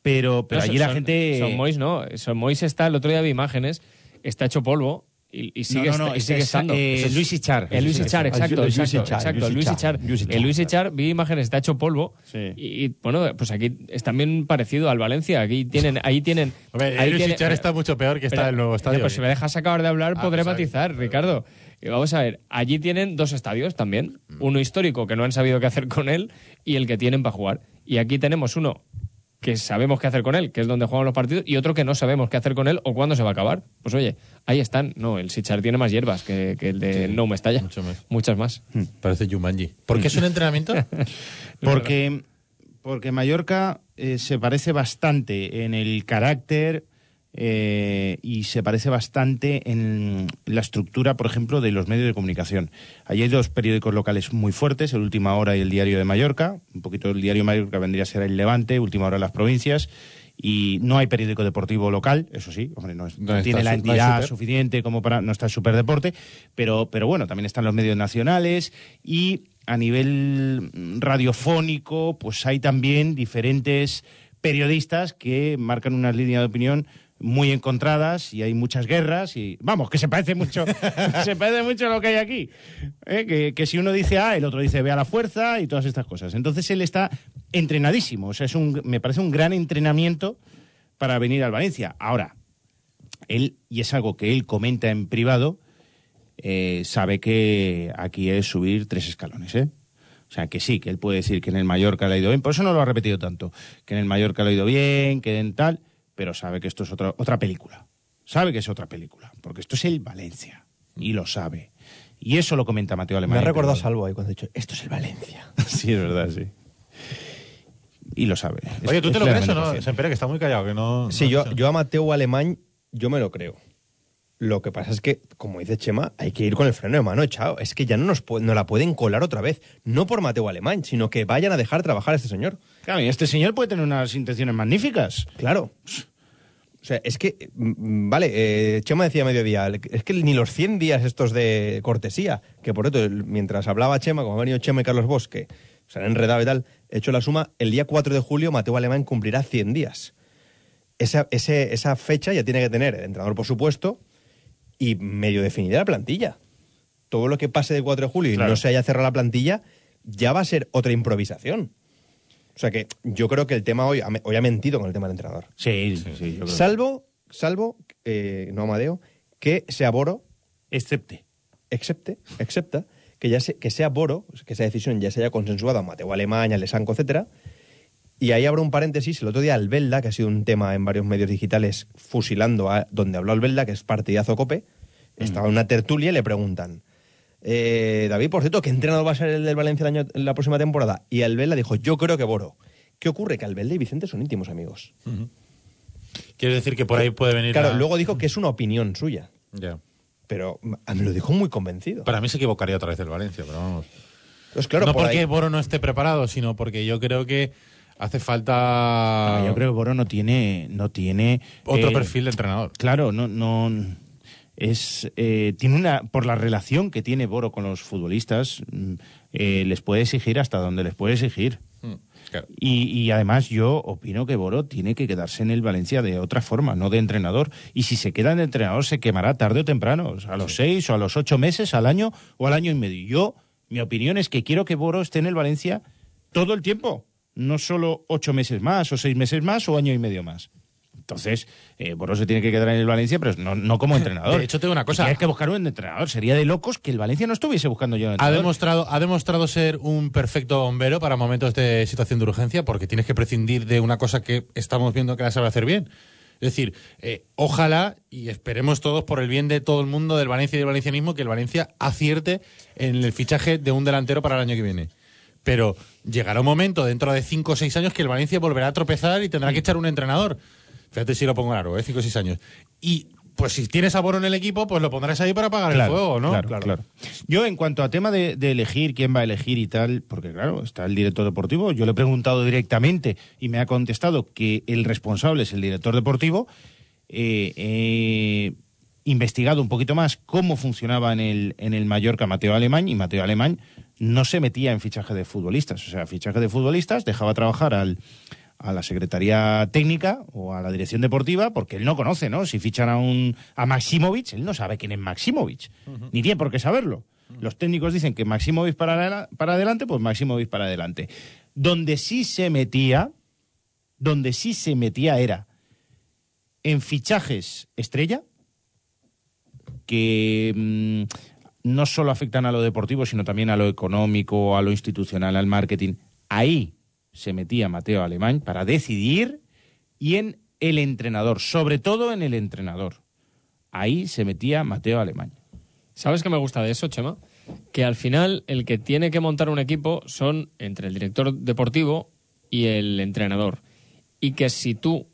S5: Pero, pero
S2: No,
S5: allí
S2: son-
S5: la gente...
S2: Son Mois no. Son Mois está, el otro día vi imágenes, está hecho polvo y, y sigue,
S5: no, no,
S2: esta- y sigue
S5: es-
S2: estando.
S5: eh,
S2: es-
S5: Luis Ichar.
S2: El Luis Ichar, exacto,
S4: El Luis
S2: exacto,
S4: Ichar,
S2: exacto.
S4: Luis Ichar.
S2: El Luis Ichar, vi imágenes, está hecho polvo.
S5: Sí.
S2: Y, y, bueno, pues aquí es también parecido al Valencia. Aquí tienen, ahí tienen.
S1: Hombre,
S2: ahí
S1: Luis
S2: tiene-
S1: Ichar está mucho peor que está
S2: Espera,
S1: el nuevo estadio.
S2: Pues si me dejas acabar de hablar,
S1: Ah,
S2: podré
S1: pues,
S2: matizar, Ricardo. Y vamos a ver, allí tienen dos estadios también.
S1: Mm.
S2: Uno histórico que no han sabido qué hacer con él y el que tienen para jugar. Y aquí tenemos uno que sabemos qué hacer con él, que es donde juegan los partidos, y otro que no sabemos qué hacer con él o cuándo se va a acabar. Pues oye, ahí están. No, el Sichar tiene más hierbas que, que el de No Mestalla.
S1: mucho más.
S2: Muchas más.
S1: Parece Jumanji. ¿Por qué es un entrenamiento?
S5: Porque, porque Mallorca eh, se parece bastante en el carácter eh, y se parece bastante en la estructura, por ejemplo, de los medios de comunicación. Allí hay dos periódicos locales muy fuertes, el Última Hora y el Diario de Mallorca. Un poquito el Diario de Mallorca vendría a ser el Levante, Última Hora las provincias. Y no hay periódico deportivo local, eso sí, hombre, no, es-
S1: No
S5: no tiene
S1: está
S5: la
S1: no
S5: entidad suficiente como para no está el superdeporte, pero, pero bueno, también están los medios nacionales y a nivel radiofónico, pues hay también diferentes periodistas que marcan una línea de opinión muy encontradas y hay muchas guerras y vamos que se parece mucho se parece mucho a lo que hay aquí ¿eh? que, que si uno dice A el otro dice B a la fuerza y todas estas cosas entonces él está entrenadísimo o sea es un me parece un gran entrenamiento para venir al Valencia ahora él y es algo que él comenta en privado eh, sabe que aquí es subir tres escalones ¿eh? O sea, que sí, que él puede decir que en el Mallorca le ha ido bien, por eso no lo ha repetido tanto, que en el Mallorca le ha ido bien, que en tal, pero sabe que esto es otra, otra película. Sabe que es otra película, porque esto es el Valencia, y lo sabe. Y eso lo comenta Mateo Alemán.
S4: Me ha recordado. Salvo ahí cuando he dicho, esto es el Valencia.
S5: Sí, es verdad, sí. Y lo sabe.
S1: Oye, ¿tú
S5: es
S1: te lo crees o no? Se espera que está muy callado, que no.
S4: Sí,
S1: no-
S4: yo, yo a Mateo Alemán, yo me lo creo. Lo que pasa es que, como dice Chema, hay que ir con el freno de mano echado. Es que ya no nos, no la pueden colar otra vez. No por Mateo Alemán, sino que vayan a dejar trabajar a este señor.
S5: Claro, y este señor puede tener unas intenciones magníficas.
S4: Claro. O sea, es que, mm, vale, eh, Chema decía a mediodía, es que ni los 100 días estos de cortesía, que por cierto, mientras hablaba Chema, como han venido Chema y Carlos Bosque, se han enredado y tal, he hecho la suma, el día 4 de julio Mateo Alemán cumplirá 100 días. Esa, ese- esa fecha ya tiene que tener el entrenador, por supuesto, y medio definida la plantilla. Todo lo que pase del 4 de julio y
S5: Claro.
S4: no se haya cerrado la plantilla, ya va a ser otra improvisación. O sea que yo creo que el tema hoy, hoy ha mentido con el tema del entrenador.
S5: Sí, sí, sí, yo creo.
S4: Salvo, salvo, eh, no Amadeo, que sea Boro,
S5: Excepte.
S4: excepte, excepta, que ya se- que sea Boro, que esa decisión ya se haya consensuado a Mateo Alemania, Lesanco, etcétera. Y ahí abro un paréntesis, el otro día Albelda, que ha sido un tema en varios medios digitales, fusilando a donde habló Albelda, que es partidazo cope, estaba en una tertulia y le preguntan, eh, David, por cierto, ¿qué entrenador va a ser el del Valencia el año- en la próxima temporada? Y Albelda dijo, yo creo que Boro. ¿Qué ocurre? Que Albelda y Vicente son íntimos amigos.
S1: Quieres decir que por ahí puede venir.
S4: Claro,
S1: la-
S4: luego dijo que es una opinión suya,
S1: Ya.
S4: pero me lo dijo muy convencido.
S1: Para mí se equivocaría otra vez el Valencia, pero vamos.
S4: Pues claro,
S1: no
S4: por
S1: porque
S4: ahí-
S1: Boro no esté preparado, sino porque yo creo que hace falta
S5: Ah, yo creo que Boro no tiene, no tiene
S1: otro
S5: eh,
S1: perfil de entrenador.
S5: Claro, no, no es eh, tiene una por la relación que tiene Boro con los futbolistas mm, eh, les puede exigir hasta donde les puede exigir.
S1: Mm, claro.
S5: Y, y además yo opino que Boro tiene que quedarse en el Valencia de otra forma, no de entrenador. Y si se queda de entrenador se quemará tarde o temprano, a los seis o a los ocho meses, al año o al año y medio. Yo, mi opinión es que quiero que Boro esté en el Valencia todo el tiempo, no solo ocho meses más o seis meses más o año y medio más. Entonces, eh, Boro se tiene que quedar en el Valencia, pero no, no como entrenador.
S1: De hecho, te digo una cosa.
S5: Hay que buscar un entrenador. Sería de locos que el Valencia no estuviese buscando yo un
S1: Ha
S5: entrenador.
S1: demostrado, ha demostrado ser un perfecto bombero para momentos de situación de urgencia porque tienes que prescindir de una cosa que estamos viendo que la sabe hacer bien. Es decir, eh, ojalá y esperemos todos por el bien de todo el mundo, del Valencia y del valencianismo, que el Valencia acierte en el fichaje de un delantero para el año que viene. Pero llegará un momento dentro de 5 o 6 años que el Valencia volverá a tropezar y tendrá que echar un entrenador. Fíjate si lo pongo largo, ¿eh? 5 o 6 años. Y pues si tienes a Boro en el equipo, pues lo pondrás ahí para apagar el fuego, ¿no?
S5: Claro, claro. Yo, en cuanto a tema de, de elegir quién va a elegir y tal, porque claro, está el director deportivo, yo le he preguntado directamente y me ha contestado que el responsable es el director deportivo. Eh, he investigado un poquito más cómo funcionaba en el, en el Mallorca Mateo Alemán y Mateo Alemán no se metía en fichaje de futbolistas. O sea, fichaje de futbolistas dejaba trabajar al, a la Secretaría Técnica o a la Dirección Deportiva porque él no conoce, ¿no? Si fichan a, un, a Maximovic, él no sabe quién es Maximovic, ni tiene por qué saberlo. Los técnicos dicen que Maximovic para, para adelante, pues Maximovic para adelante. Donde sí se metía, donde sí se metía era en fichajes estrella, que mm, no solo afectan a lo deportivo, sino también a lo económico, a lo institucional, al marketing. Ahí se metía Mateo Alemán para decidir y en el entrenador, sobre todo en el entrenador. Ahí se metía Mateo Alemán.
S2: ¿Sabes qué me gusta de eso, Chema? Que al final el que tiene que montar un equipo son entre el director deportivo y el entrenador. Y que si tú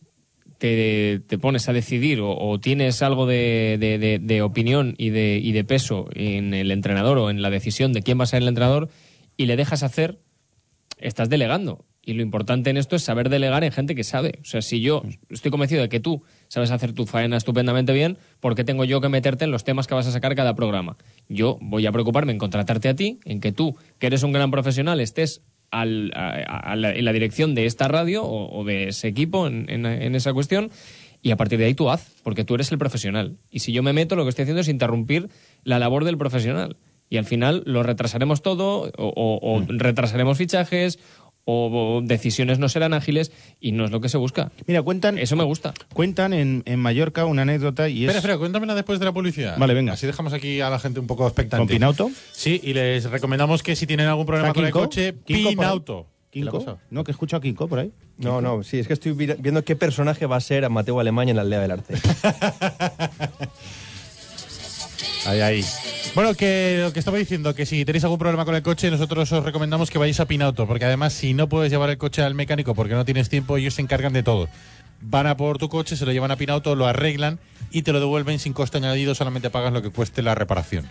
S2: te, pones a decidir o, tienes algo de, de- de- opinión y de, y de peso en el entrenador o en la decisión de quién va a ser el entrenador y le dejas hacer, estás delegando. Y lo importante en esto es saber delegar en gente que sabe. O sea, si yo estoy convencido de que tú sabes hacer tu faena estupendamente bien, ¿por qué tengo yo que meterte en los temas que vas a sacar cada programa? Yo voy a preocuparme en contratarte a ti, en que tú, que eres un gran profesional, estés al- a- a la- en la dirección de esta radio o, o de ese equipo en, en- en esa cuestión. Y a partir de ahí tú haz, porque tú eres el profesional. Y si yo me meto, lo que estoy haciendo es interrumpir la labor del profesional. Y al final lo retrasaremos todo, o, o- o retrasaremos fichajes, o, o decisiones no serán ágiles, y no es lo que se busca.
S5: Mira, cuentan,
S2: Eso me gusta.
S5: cuentan en, en Mallorca una anécdota y es...
S1: Espera, espera, cuéntamela después de la publicidad.
S5: Vale, venga.
S1: Así dejamos aquí a la gente un poco expectante.
S5: ¿Con Pinauto?
S1: Sí, y les recomendamos que si tienen algún problema
S5: ¿Está
S1: con el coche,
S5: ahí.
S1: Pinauto.
S5: ¿Kinko? No, que escucho a Kinko por ahí.
S4: No, no, sí, es que estoy vi- viendo qué personaje va a ser Mateo Alemán en la aldea del arte.
S1: Ahí, ahí. Bueno, que lo que estaba diciendo, que si tenéis algún problema con el coche, nosotros os recomendamos que vayáis a Pinauto, porque además si no puedes llevar el coche al mecánico porque no tienes tiempo, ellos se encargan de todo. Van a por tu coche, se lo llevan a Pinauto, lo arreglan y te lo devuelven sin coste añadido, solamente pagas lo que cueste la reparación.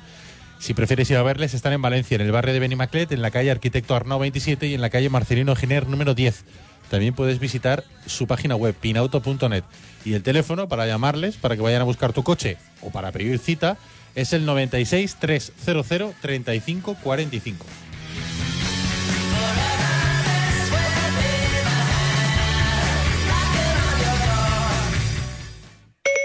S1: Si prefieres ir a verles, están en Valencia, en el barrio de Benimaclet, en la calle Arquitecto Arnau 27 y en la calle Marcelino Giner número 10. También puedes visitar su página web, pinauto.net. Y el teléfono para llamarles, para que vayan a buscar tu coche o para pedir cita, es el 96 300 35 45.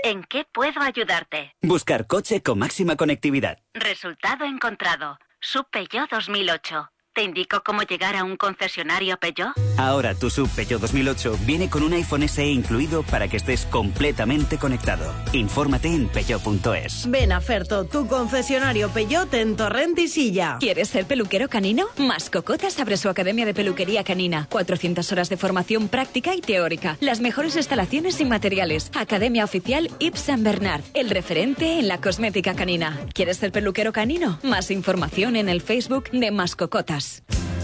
S7: ¿En qué puedo ayudarte?
S8: Buscar coche con máxima conectividad.
S7: Resultado encontrado. Sub Peugeot 2008. ¿Te indico cómo llegar a un concesionario Peugeot?
S8: Ahora tu sub Peugeot 2008 viene con un iPhone SE incluido para que estés completamente conectado. Infórmate en peugeot.es.
S9: Ven a Ferto, tu concesionario Peugeot en Torrent y Silla.
S10: ¿Quieres ser peluquero canino? Mascocotas abre su academia de peluquería canina. 400 horas de formación práctica y teórica. Las mejores instalaciones y materiales. Academia oficial Yves Saint Bernard. El referente en la cosmética canina. ¿Quieres ser peluquero canino? Más información en el Facebook de Plus.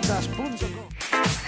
S11: quecamisetas.com.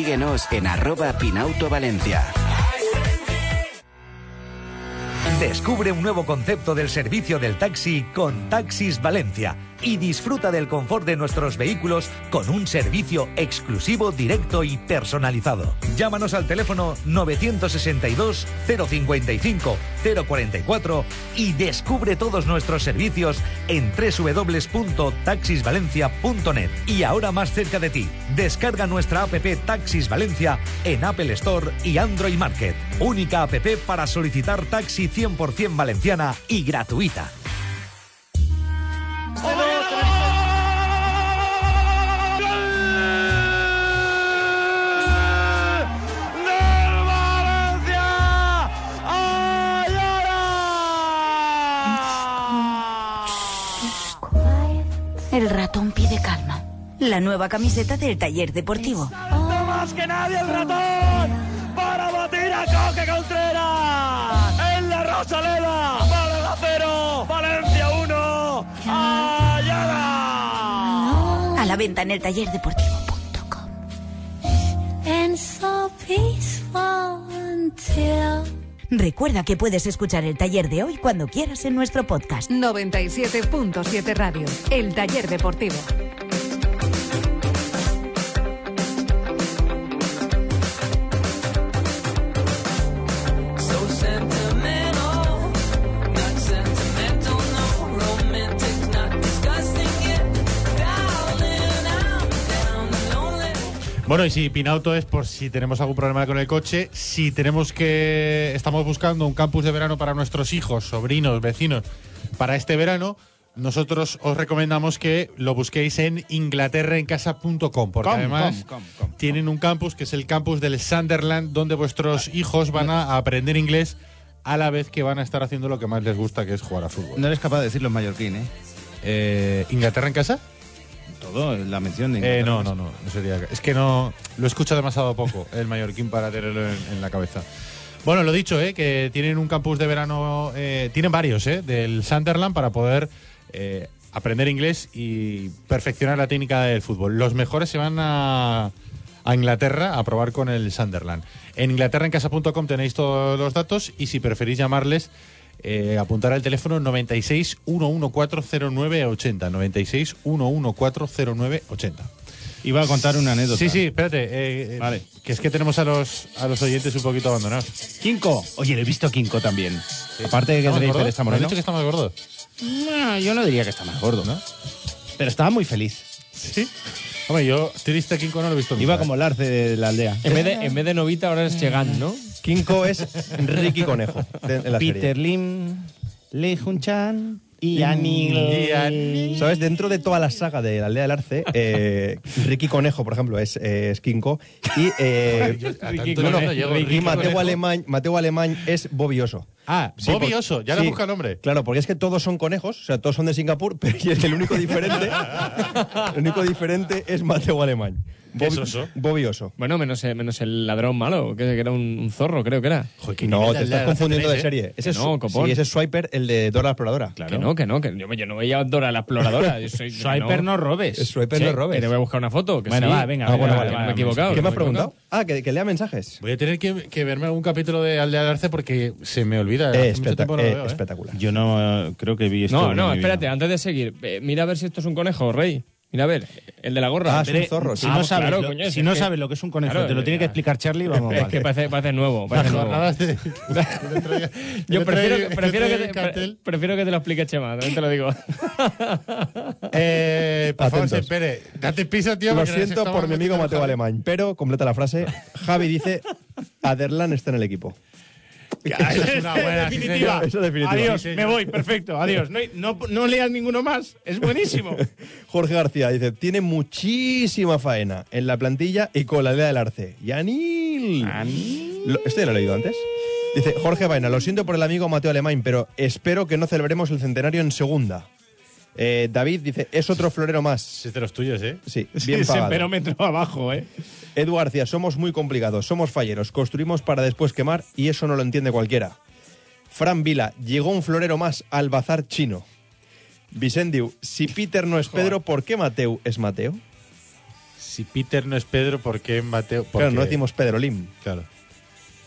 S12: síguenos en arroba Pinauto Valencia.
S13: Descubre un nuevo concepto del servicio del taxi con Taxis Valencia y disfruta del confort de nuestros vehículos con un servicio exclusivo, directo y personalizado. Llámanos al teléfono 962 055 044 y descubre todos nuestros servicios en www.taxisvalencia.net. Y ahora más cerca de ti, descarga nuestra app Taxis Valencia en Apple Store y Android Market. Única app para solicitar taxi 100% valenciana y gratuita.
S10: El ratón pide calma. La nueva camiseta del taller deportivo.
S14: ¡No más que nadie el ratón! ¡Para batir a Coque Contreras! ¡En la Rosaleda! ¡Para cero! ¡Valencia 1! ¡Ayala!
S10: A la venta en el taller deportivo.
S15: and so peaceful until
S10: Recuerda que puedes escuchar el taller de hoy cuando quieras en nuestro podcast.
S16: 97.7 Radio, el taller deportivo.
S1: Bueno, y si Pinauto es por si tenemos algún problema con el coche, si tenemos que. Estamos buscando un campus de verano para nuestros hijos, sobrinos, vecinos, para este verano. Nosotros os recomendamos que lo busquéis en inglaterraencasa.com, porque
S5: Com,
S1: además
S5: com, com, com.
S1: tienen un campus que es el campus del Sunderland, donde vuestros hijos van a aprender inglés a la vez que van a estar haciendo lo que más les gusta, que es jugar a fútbol.
S5: No eres capaz de decirlo en mallorquín, ¿eh?
S1: Eh, ¿Inglaterra en casa?
S5: Todo, la mención de
S1: Eh, no, no, no, no sería. Es que no lo escucho demasiado poco el mallorquín para tenerlo en, en la cabeza. Bueno, lo dicho, eh, que tienen un campus de verano, eh, tienen varios, eh, del Sunderland para poder eh, aprender inglés y perfeccionar la técnica del fútbol. Los mejores se van a, a Inglaterra a probar con el Sunderland. En inglaterraencasa.com tenéis todos los datos y si preferís llamarles, eh, apuntar al teléfono 96 1140980. 96 1140980.
S5: Iba a contar una anécdota.
S1: Sí, sí, espérate. eh, eh,
S5: Vale.
S1: Que es que tenemos a los, a los oyentes un poquito abandonados.
S5: Kinko. Oye, le he visto a Kinko también. Aparte de que
S1: ¿Está más
S5: Draper
S1: gordo?
S5: está
S1: ¿Me has
S5: moreno.
S1: dicho que está más gordo?
S5: No, yo no diría que está más gordo, ¿no? Pero estaba muy feliz.
S1: Sí. Hombre, yo triste Kinko no lo he visto nunca.
S5: Iba como el arce de la aldea.
S2: En vez de, en vez de Novita, ahora es Chegan, ¿no?
S4: Kinko es Ricky Conejo de- en la
S5: Peter
S4: serie.
S5: Lim, Lee Jun Chan y Anil.
S4: ¿Sabes? Dentro de toda la saga de la aldea del arce, eh, Ricky Conejo, por ejemplo, es, eh, es Kinko. Y, eh,
S1: Yo a tanto
S4: y
S1: no
S4: no,
S1: llego.
S4: y
S1: Ricky
S4: Mateo,
S1: Conejo.
S4: Alemán, Mateo Alemán es Bobby Oso.
S1: Ah,
S4: Sí,
S1: Bobby
S4: por-
S1: Oso, ya le
S4: sí,
S1: busca nombre.
S4: Claro, porque es que todos son conejos, o sea, todos son de Singapur, pero el único diferente, el único diferente es Mateo Alemán.
S2: ¿Qué es oso?
S4: Bobby Oso.
S2: Bueno, menos, eh, menos el ladrón malo, que, que era un, un zorro, creo que era.
S4: No, te estás confundiendo de serie. Ese es,
S2: no, copón.
S4: sí, ese es Swiper, el de Dora la Exploradora.
S2: Que no, que no, que yo, yo no veía a Dora la exploradora. Yo soy,
S5: Swiper no robes.
S4: Es Swiper
S2: Sí,
S4: no robes.
S2: Que te voy a buscar una foto. Que
S5: Bueno,
S2: sí.
S5: va, venga,
S2: Ah,
S5: venga,
S2: bueno,
S5: vale,
S2: me he equivocado.
S4: ¿Qué me has preguntado? Ah, que, que lea mensajes.
S1: Voy a tener que, que verme algún capítulo de Aldea del Arce porque se me olvida.
S4: Eh, espectac-
S1: no
S4: eh,
S1: veo, ¿eh?
S4: espectacular.
S5: Yo no eh, creo que vi esto.
S2: No, no, espérate, antes de seguir, eh, mira a ver si esto es un conejo, Rey. Mira a ver, el de la gorra.
S4: Ah, es un zorro,
S5: Si
S2: Ah,
S5: no, sabes,
S2: claro,
S5: lo,
S2: coño,
S5: si
S2: es
S5: no
S2: que-
S5: sabes lo que es un conejo,
S2: Claro,
S5: te lo tiene que explicar Charlie, vamos
S2: Es
S5: mal.
S2: que parece, parece nuevo. Parece nuevo.
S1: De-
S2: Yo prefiero, que- prefiero, te, pre- prefiero que te lo explique Chema, también te lo digo.
S1: Eh, por favor,
S4: Atentos.
S1: se espere. Date piso, tío.
S4: Lo siento por mi amigo Mateo. Alemán, pero completa la frase. Javi dice, Aderlan está en el equipo.
S1: Eso es una buena, sí,
S5: definitiva.
S4: Eso es definitiva.
S5: Adiós,
S1: Sí,
S5: me voy, perfecto, adiós. No, no, no leas ninguno más, es buenísimo.
S4: Jorge García dice, tiene muchísima faena en la plantilla y con la aldea del arce. ¡Yanil! Lo- ¿Este ya lo he leído antes? Dice, Jorge Vaina, lo siento por el amigo Mateo Alemán, pero espero que no celebremos el centenario en segunda. Eh, David dice, es otro florero más.
S1: Es de los tuyos, ¿eh?
S4: Sí,
S5: Sí,
S4: bien
S5: ese
S4: pagado.
S5: perómetro abajo, ¿eh?
S4: Edu García, somos muy complicados, somos falleros, construimos para después quemar y eso no lo entiende cualquiera. Fran Vila, llegó un florero más al bazar chino. Vicendiu, si Peter no es Pedro, ¿por qué Mateo es Mateo?
S1: Si Peter no es Pedro, ¿por qué Mateo?
S4: Claro,
S1: Porque-
S4: no decimos Pedro Lim.
S1: Claro.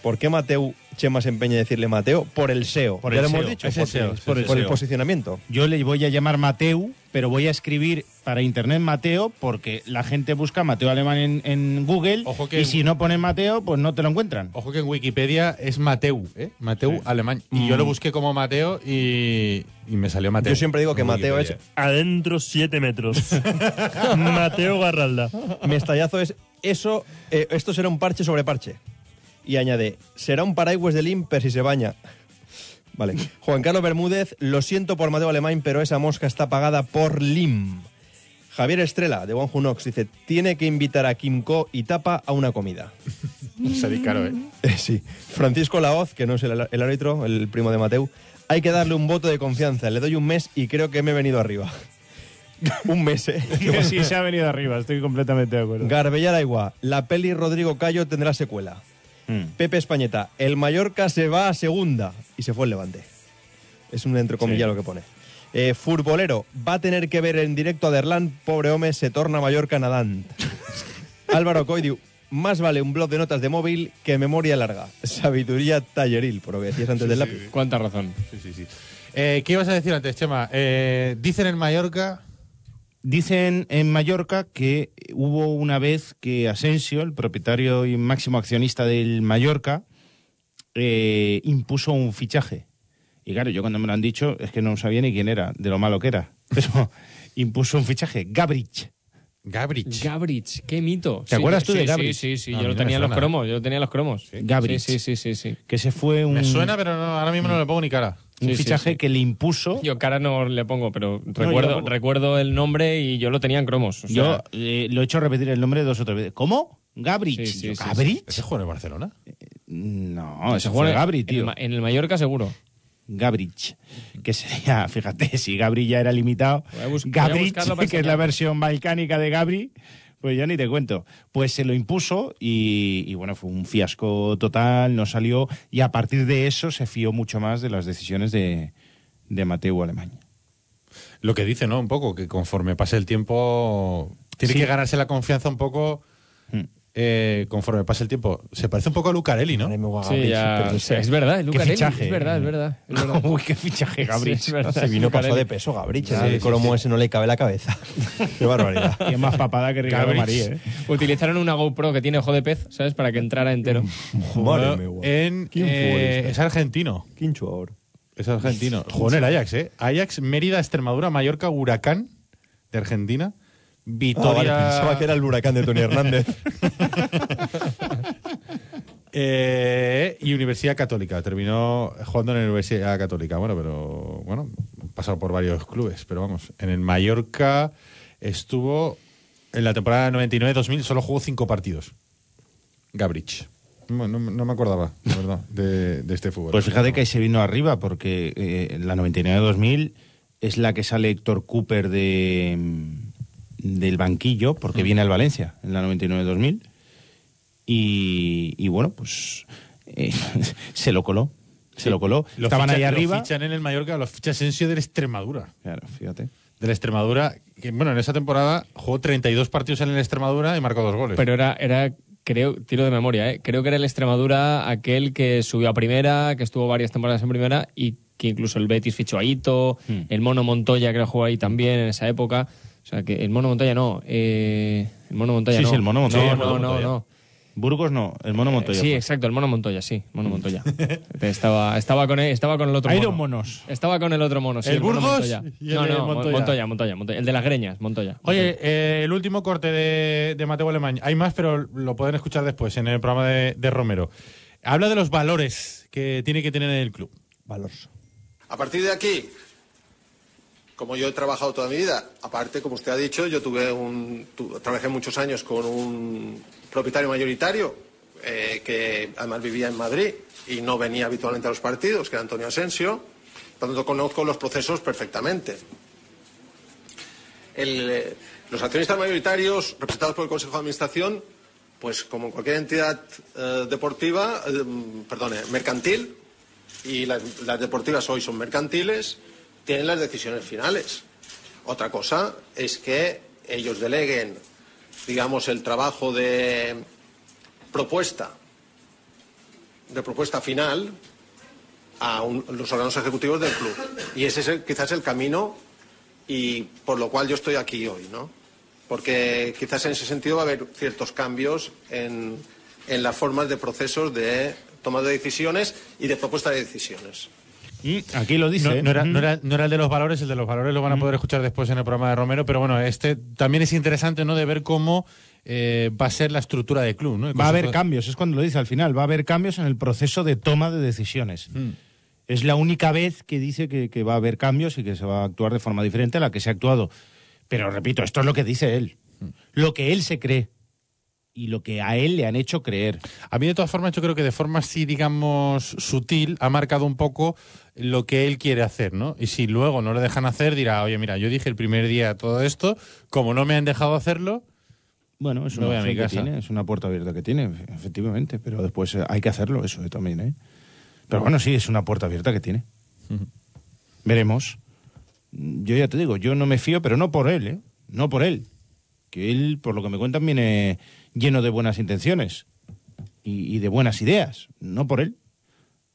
S4: ¿Por qué Mateo Chema se empeña en decirle Mateo? Por el SEO.
S5: Por
S4: ya
S5: el
S4: lo hemos dicho.
S1: Es el
S4: por,
S1: SEO,
S4: por el,
S1: sí, SEO.
S4: posicionamiento.
S5: Yo le voy a llamar Mateu, pero voy a escribir para internet Mateo porque la gente busca Mateo Alemán en, en Google
S1: Ojo que-
S5: y si no ponen Mateo, pues no te lo encuentran.
S1: Ojo que en Wikipedia es Mateu, ¿eh? Mateu alemán. Y yo lo busqué como Mateo y, y me salió Mateo.
S4: Yo siempre digo que Mateo es.
S14: Adentro 7 metros. Mateo Garralda.
S4: Mestallazo es. Eso, eh, esto será un parche sobre parche. Y añade, será un paraguas de limper si se baña. Vale. Juan Carlos Bermúdez, lo siento por Mateo Alemán, pero esa mosca está pagada por Lim. Javier Estrella, de Who Knocks, dice, tiene que invitar a Kimco y Tapa a una comida.
S1: Salí caro, ¿eh?
S4: Eh, sí. Francisco Laoz, que no es el, el árbitro, el primo de Mateu, hay que darle un voto de confianza. Le doy un mes y creo que me he venido arriba. un mes, ¿eh?
S5: sí, se ha venido arriba, estoy completamente de acuerdo.
S4: Garbellar Aigua, la peli Rodrigo Cayo tendrá secuela.
S5: Mm.
S4: Pepe Españeta, el Mallorca se va a segunda. Y se fue el Levante. Es un entrecomillado lo que pone. Eh, futbolero, va a tener que ver en directo a Derlán, pobre hombre, se torna Mallorca nadant. Álvaro Coidiu, más vale un blog de notas de móvil que memoria larga. Sabiduría talleril, por lo que decías antes del lápiz.
S2: Cuánta razón.
S1: Sí, sí, sí. Eh, ¿Qué ibas a decir antes, Chema? Eh, dicen en Mallorca.
S5: Dicen en Mallorca que hubo una vez que Asensio, el propietario y máximo accionista del Mallorca, eh, impuso un fichaje. Y claro, yo cuando me lo han dicho es que no sabía ni quién era, de lo malo que era. Pero impuso un fichaje, Gabrich.
S1: Gabrich.
S2: Gabrich, qué mito.
S5: ¿Te acuerdas tú
S2: sí,
S5: de Gabrich?
S2: Sí, sí, sí,
S1: No,
S2: yo lo
S1: no
S2: tenía los cromos, yo lo tenía en los cromos.
S5: Gabrich.
S2: Sí, sí, sí, sí. sí.
S5: Que se fue un,
S1: Me suena, pero no- ahora mismo no le pongo ni cara.
S5: Un
S2: Sí,
S5: fichaje
S2: sí.
S5: que le impuso.
S2: Yo cara no le pongo, pero recuerdo, recuerdo el nombre y yo lo tenía en cromos. o sea,
S5: yo eh, lo he hecho repetir el nombre dos o tres veces. ¿Cómo? Gabrich.
S2: Sí, sí,
S5: Yo,
S2: sí,
S5: ¿Gabrich?
S1: ¿Ese juega en Barcelona?
S5: No,
S2: se
S5: ese
S2: juega en,
S5: tío.
S2: Ma- en el Mallorca seguro.
S5: Gabrich, que sería, fíjate, si Gabri ya era limitado, Gabrich, que es la versión balcánica de Gabri, pues yo ni te cuento. Pues se lo impuso y, y bueno, fue un fiasco total, no salió, y a partir de eso se fió mucho más de las decisiones de, de Mateo Alemán.
S1: Lo que dice, ¿no? Un poco, que conforme pase el tiempo tiene
S5: Sí.
S1: que ganarse la confianza un poco
S5: Hmm.
S1: Eh, conforme pasa el tiempo, se parece un poco a Lucarelli, ¿no?
S2: Sí, ya, o sea, es verdad, es Lucarelli,
S4: fichaje,
S2: es verdad, es verdad. es verdad.
S4: Uy, qué fichaje, Gabrich.
S2: Sí,
S4: Se vino
S2: Lucarelli.
S4: de peso, Gabrich.
S2: Sí,
S4: el
S2: sí,
S4: Colomo
S2: sí.
S4: ese no le cabe la cabeza. qué barbaridad.
S5: Y es más papada que Ricardo
S2: Gabrich.
S5: Marí, ¿eh?
S2: Utilizaron una GoPro que tiene ojo de pez, ¿sabes? Para que entrara entero.
S1: En, eh, es argentino.
S4: Ahora.
S1: Es argentino. Jugó en el Ajax, ¿eh? Ajax, Mérida, Extremadura, Mallorca, Huracán de Argentina. Vitoria.
S4: Ah, vale, pensaba que era el huracán de Tony Hernández.
S1: Eh, y Universidad Católica. Terminó jugando en la Universidad Católica. Bueno, pero bueno, ha pasado por varios clubes. Pero vamos, en el Mallorca estuvo en la temporada 99-2000, solo jugó cinco partidos. Gabrich. No, no- no me acordaba, la verdad, de, de este fútbol.
S5: Pues fíjate que ahí se vino arriba, porque eh, la 99-2000 es la que sale Héctor Cooper de, mm, del banquillo, porque viene al Valencia en la 99-2000. Y, y bueno, pues eh, se lo coló. Se lo coló.
S1: Lo
S5: Estaban
S1: ficha-
S5: ahí
S1: lo
S5: arriba.
S1: fichan en el Mallorca, los ficha Asensio del Extremadura.
S5: Claro, fíjate.
S1: Del Extremadura, que bueno, en esa temporada jugó 32 partidos en el Extremadura y marcó dos goles.
S2: Pero era, era, creo, tiro de memoria, ¿eh? creo que era el Extremadura aquel que subió a primera, que estuvo varias temporadas en primera y que incluso el Betis fichó a Ito,
S5: Hmm.
S2: el Mono Montoya que lo jugó ahí también en esa época. O sea, que el Mono Montoya no. eh, el Mono Montoya
S5: Sí,
S2: no.
S5: sí, el Mono Montoya,
S2: No,
S5: el
S2: no,
S5: Mono
S2: no.
S5: Burgos no, el mono Montoya.
S2: Eh, sí, exacto, el Mono Montoya, sí, Mono Montoya. estaba, estaba, con el, estaba con el otro
S5: Hay
S2: mono.
S5: dos monos.
S2: Estaba con el otro mono, sí,
S1: ¿El Burgos
S2: Montoya.
S1: y el
S2: no,
S1: de
S2: no,
S1: Montoya?
S2: Montoya, Montoya, Montoya. El de las greñas, Montoya.
S1: Oye, eh, el último corte de, de Mateo Alemán. Hay más, pero lo pueden escuchar después en el programa de, de Romero. Habla de los valores que tiene que tener el club.
S4: Valores.
S6: A partir de aquí, como yo he trabajado toda mi vida, aparte, como usted ha dicho, yo tuve un, trabajé muchos años con un propietario mayoritario eh, que además vivía en Madrid y no venía habitualmente a los partidos, que era Antonio Asensio. Por tanto, conozco los procesos perfectamente. Eh, los accionistas mayoritarios, representados por el Consejo de Administración, pues como cualquier entidad eh, deportiva, perdone, mercantil, y las deportivas hoy son mercantiles, tienen las decisiones finales. Otra cosa es que ellos deleguen, digamos, el trabajo de propuesta, de propuesta final a los órganos ejecutivos del club. Y ese es quizás el camino y por lo cual yo estoy aquí hoy, ¿no? Porque quizás en ese sentido va a haber ciertos cambios en, en las formas de procesos de toma de decisiones y de propuesta de decisiones.
S5: Aquí lo dice.
S1: No, no era,
S5: Ujú.
S1: no era- no era el de los valores, el de los valores lo van a poder escuchar después en el programa de Romero, pero bueno, este también es interesante ¿no? de ver cómo eh, va a ser la estructura del club. ¿no?
S5: Va a haber cambios, es cuando lo dice al final, va a haber cambios en el proceso de toma de decisiones.
S1: Mm.
S5: Es la única vez que dice que, que va a haber cambios y que se va a actuar de forma diferente a la que se ha actuado. Pero repito, esto es lo que dice él,
S1: Mm.
S5: lo que él se cree y lo que a él le han hecho creer.
S1: A mí, de todas formas, yo creo que de forma así, digamos, sutil, ha marcado un poco lo que él quiere hacer, ¿no? Y si luego no le dejan hacer, dirá, oye, mira, yo dije el primer día todo esto, como no me han dejado hacerlo,
S5: Bueno, es una
S1: voy a mi
S5: opción que
S1: casa.
S5: tiene, es una puerta abierta que tiene, efectivamente, pero después eh, hay que hacerlo eso eh, también, ¿eh? Pero bueno, sí, es una puerta abierta que tiene. Veremos. Yo ya te digo, yo no me fío, pero no por él, ¿eh? No por él. Que él, por lo que me cuentan, viene lleno de buenas intenciones y, y de buenas ideas. No por él,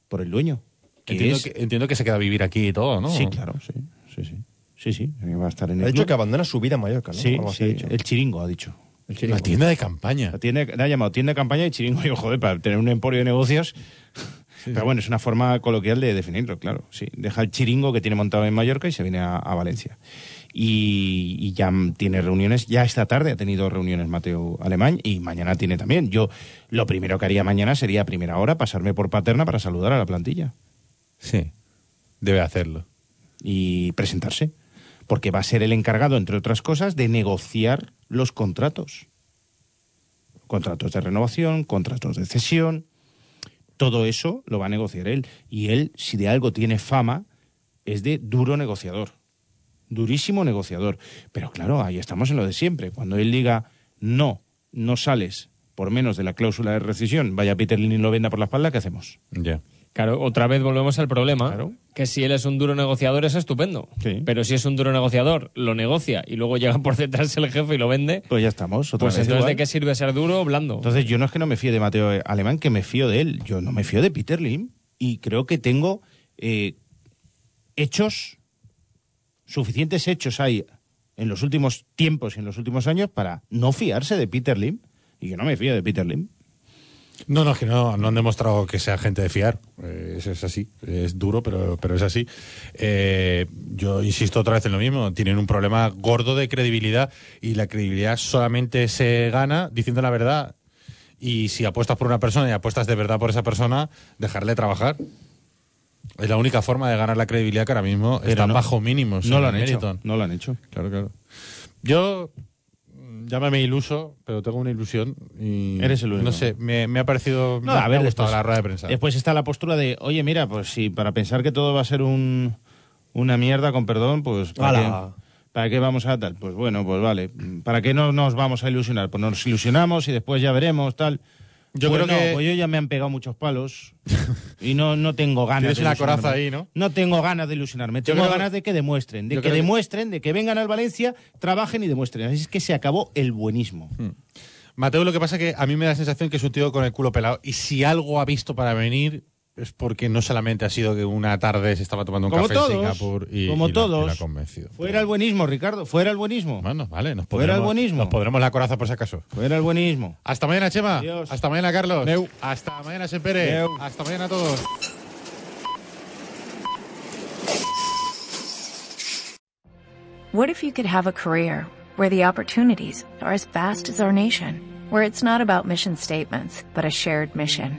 S5: por el dueño. que
S1: entiendo,
S5: es-
S1: que, entiendo que se queda a vivir aquí y todo, ¿no?
S5: Sí, claro, sí, sí, sí. Sí, sí, que va a estar en el
S4: Ha dicho
S5: club.
S4: que abandona su vida en Mallorca, ¿no?
S5: Sí,
S4: ha
S5: sí,
S4: dicho.
S5: el chiringo ha dicho. El chiringo.
S1: La tienda de campaña.
S5: La tienda, la ha llamado tienda de campaña y chiringo. Y, joder, para tener un emporio de negocios. Pero bueno, es una forma coloquial de definirlo, claro. Sí, deja el chiringo que tiene montado en Mallorca y se viene a, a Valencia. Y, y ya tiene reuniones, ya esta tarde ha tenido reuniones Mateo Alemán y mañana tiene también. Yo lo primero que haría mañana sería a primera hora pasarme por Paterna para saludar a la plantilla.
S1: Sí, debe hacerlo.
S5: Y presentarse. Porque va a ser el encargado, entre otras cosas, de negociar los contratos. Contratos de renovación, contratos de cesión. Todo eso lo va a negociar él. Y él, si de algo tiene fama, es de duro negociador. Durísimo negociador. Pero claro, ahí estamos en lo de siempre. Cuando él diga, no, no sales por menos de la cláusula de rescisión, vaya Peter Lin y lo venda por la espalda, ¿qué hacemos?
S1: Ya.
S2: Claro, otra vez volvemos al problema. Que si él es un duro negociador es estupendo. Pero si es un duro negociador, lo negocia y luego llega por detrás el jefe y lo vende.
S5: Pues ya estamos. Otra
S2: Pues
S5: vez
S2: entonces,
S5: igual.
S2: ¿de qué sirve ser duro o blando?
S5: Entonces, yo no es que no me fíe de Mateo Alemán, que me fío de él. Yo no me fío de Peter Lim. Y creo que tengo eh, hechos, suficientes hechos hay en los últimos tiempos y en los últimos años para no fiarse de Peter Lim. Y yo no me fío de Peter Lim.
S1: No, no, es que no, no han demostrado que sea gente de fiar. Eh, eso es así. Es duro, pero, pero es así. Eh, yo insisto otra vez en lo mismo. Tienen un problema gordo de credibilidad y la credibilidad solamente se gana diciendo la verdad. Y si apuestas por una persona y apuestas de verdad por esa persona, dejarle trabajar. Es la única forma de ganar la credibilidad que ahora mismo
S5: Pero
S1: está
S5: no.
S1: bajo mínimos.
S5: No lo han hecho. No lo han hecho.
S1: Claro, claro. Yo, mm, llámame iluso, pero tengo una ilusión y...
S5: Eres el único.
S1: No sé, me, me ha parecido...
S5: No,
S1: me,
S5: a
S1: me
S5: ver,
S1: ha gustado
S5: después,
S1: la rueda de prensa.
S5: después está la postura de, oye, mira, pues si para pensar que todo va a ser un, una mierda, con perdón, pues ¿para qué, ¿para qué vamos a tal? Pues bueno, pues vale. ¿Para qué no nos vamos a ilusionar? Pues nos ilusionamos y después ya veremos, tal.
S1: Yo
S5: Pues
S1: creo
S5: no,
S1: que-
S5: pues yo ya me han pegado muchos palos y no, no tengo ganas
S1: Tienes
S5: de
S1: una coraza ahí, ¿no?
S5: No tengo ganas de ilusionarme. Tengo
S1: creo-
S5: ganas de que demuestren, de
S1: yo
S5: que
S1: creo que-
S5: demuestren, de que vengan al Valencia, trabajen y demuestren. Así es que se acabó el buenismo.
S1: Hmm. Mateo, lo que pasa es que a mí me da la sensación que es un tío con el culo pelado. Y si algo ha visto para venir, es porque no solamente ha sido que una tarde se estaba tomando un
S5: Como
S1: café en
S5: todos,
S1: Singapur y,
S5: como
S1: y la-
S5: todos.
S1: y la convencido.
S5: Fuera el buenismo, Ricardo, fuera el buenismo.
S1: Bueno, vale, nos
S5: Fuera el
S1: podremos,
S5: buenismo.
S1: nos podremos la coraza por si acaso.
S5: Fuera el buenismo.
S1: Hasta mañana, Chema.
S5: Adiós.
S1: Hasta mañana, Carlos.
S5: Neu.
S1: Hasta mañana, Sempere.
S5: Neu.
S1: Hasta mañana a todos.
S17: What if you could have a career where the opportunities are as vast as our nation, where it's not about mission statements, but a shared mission?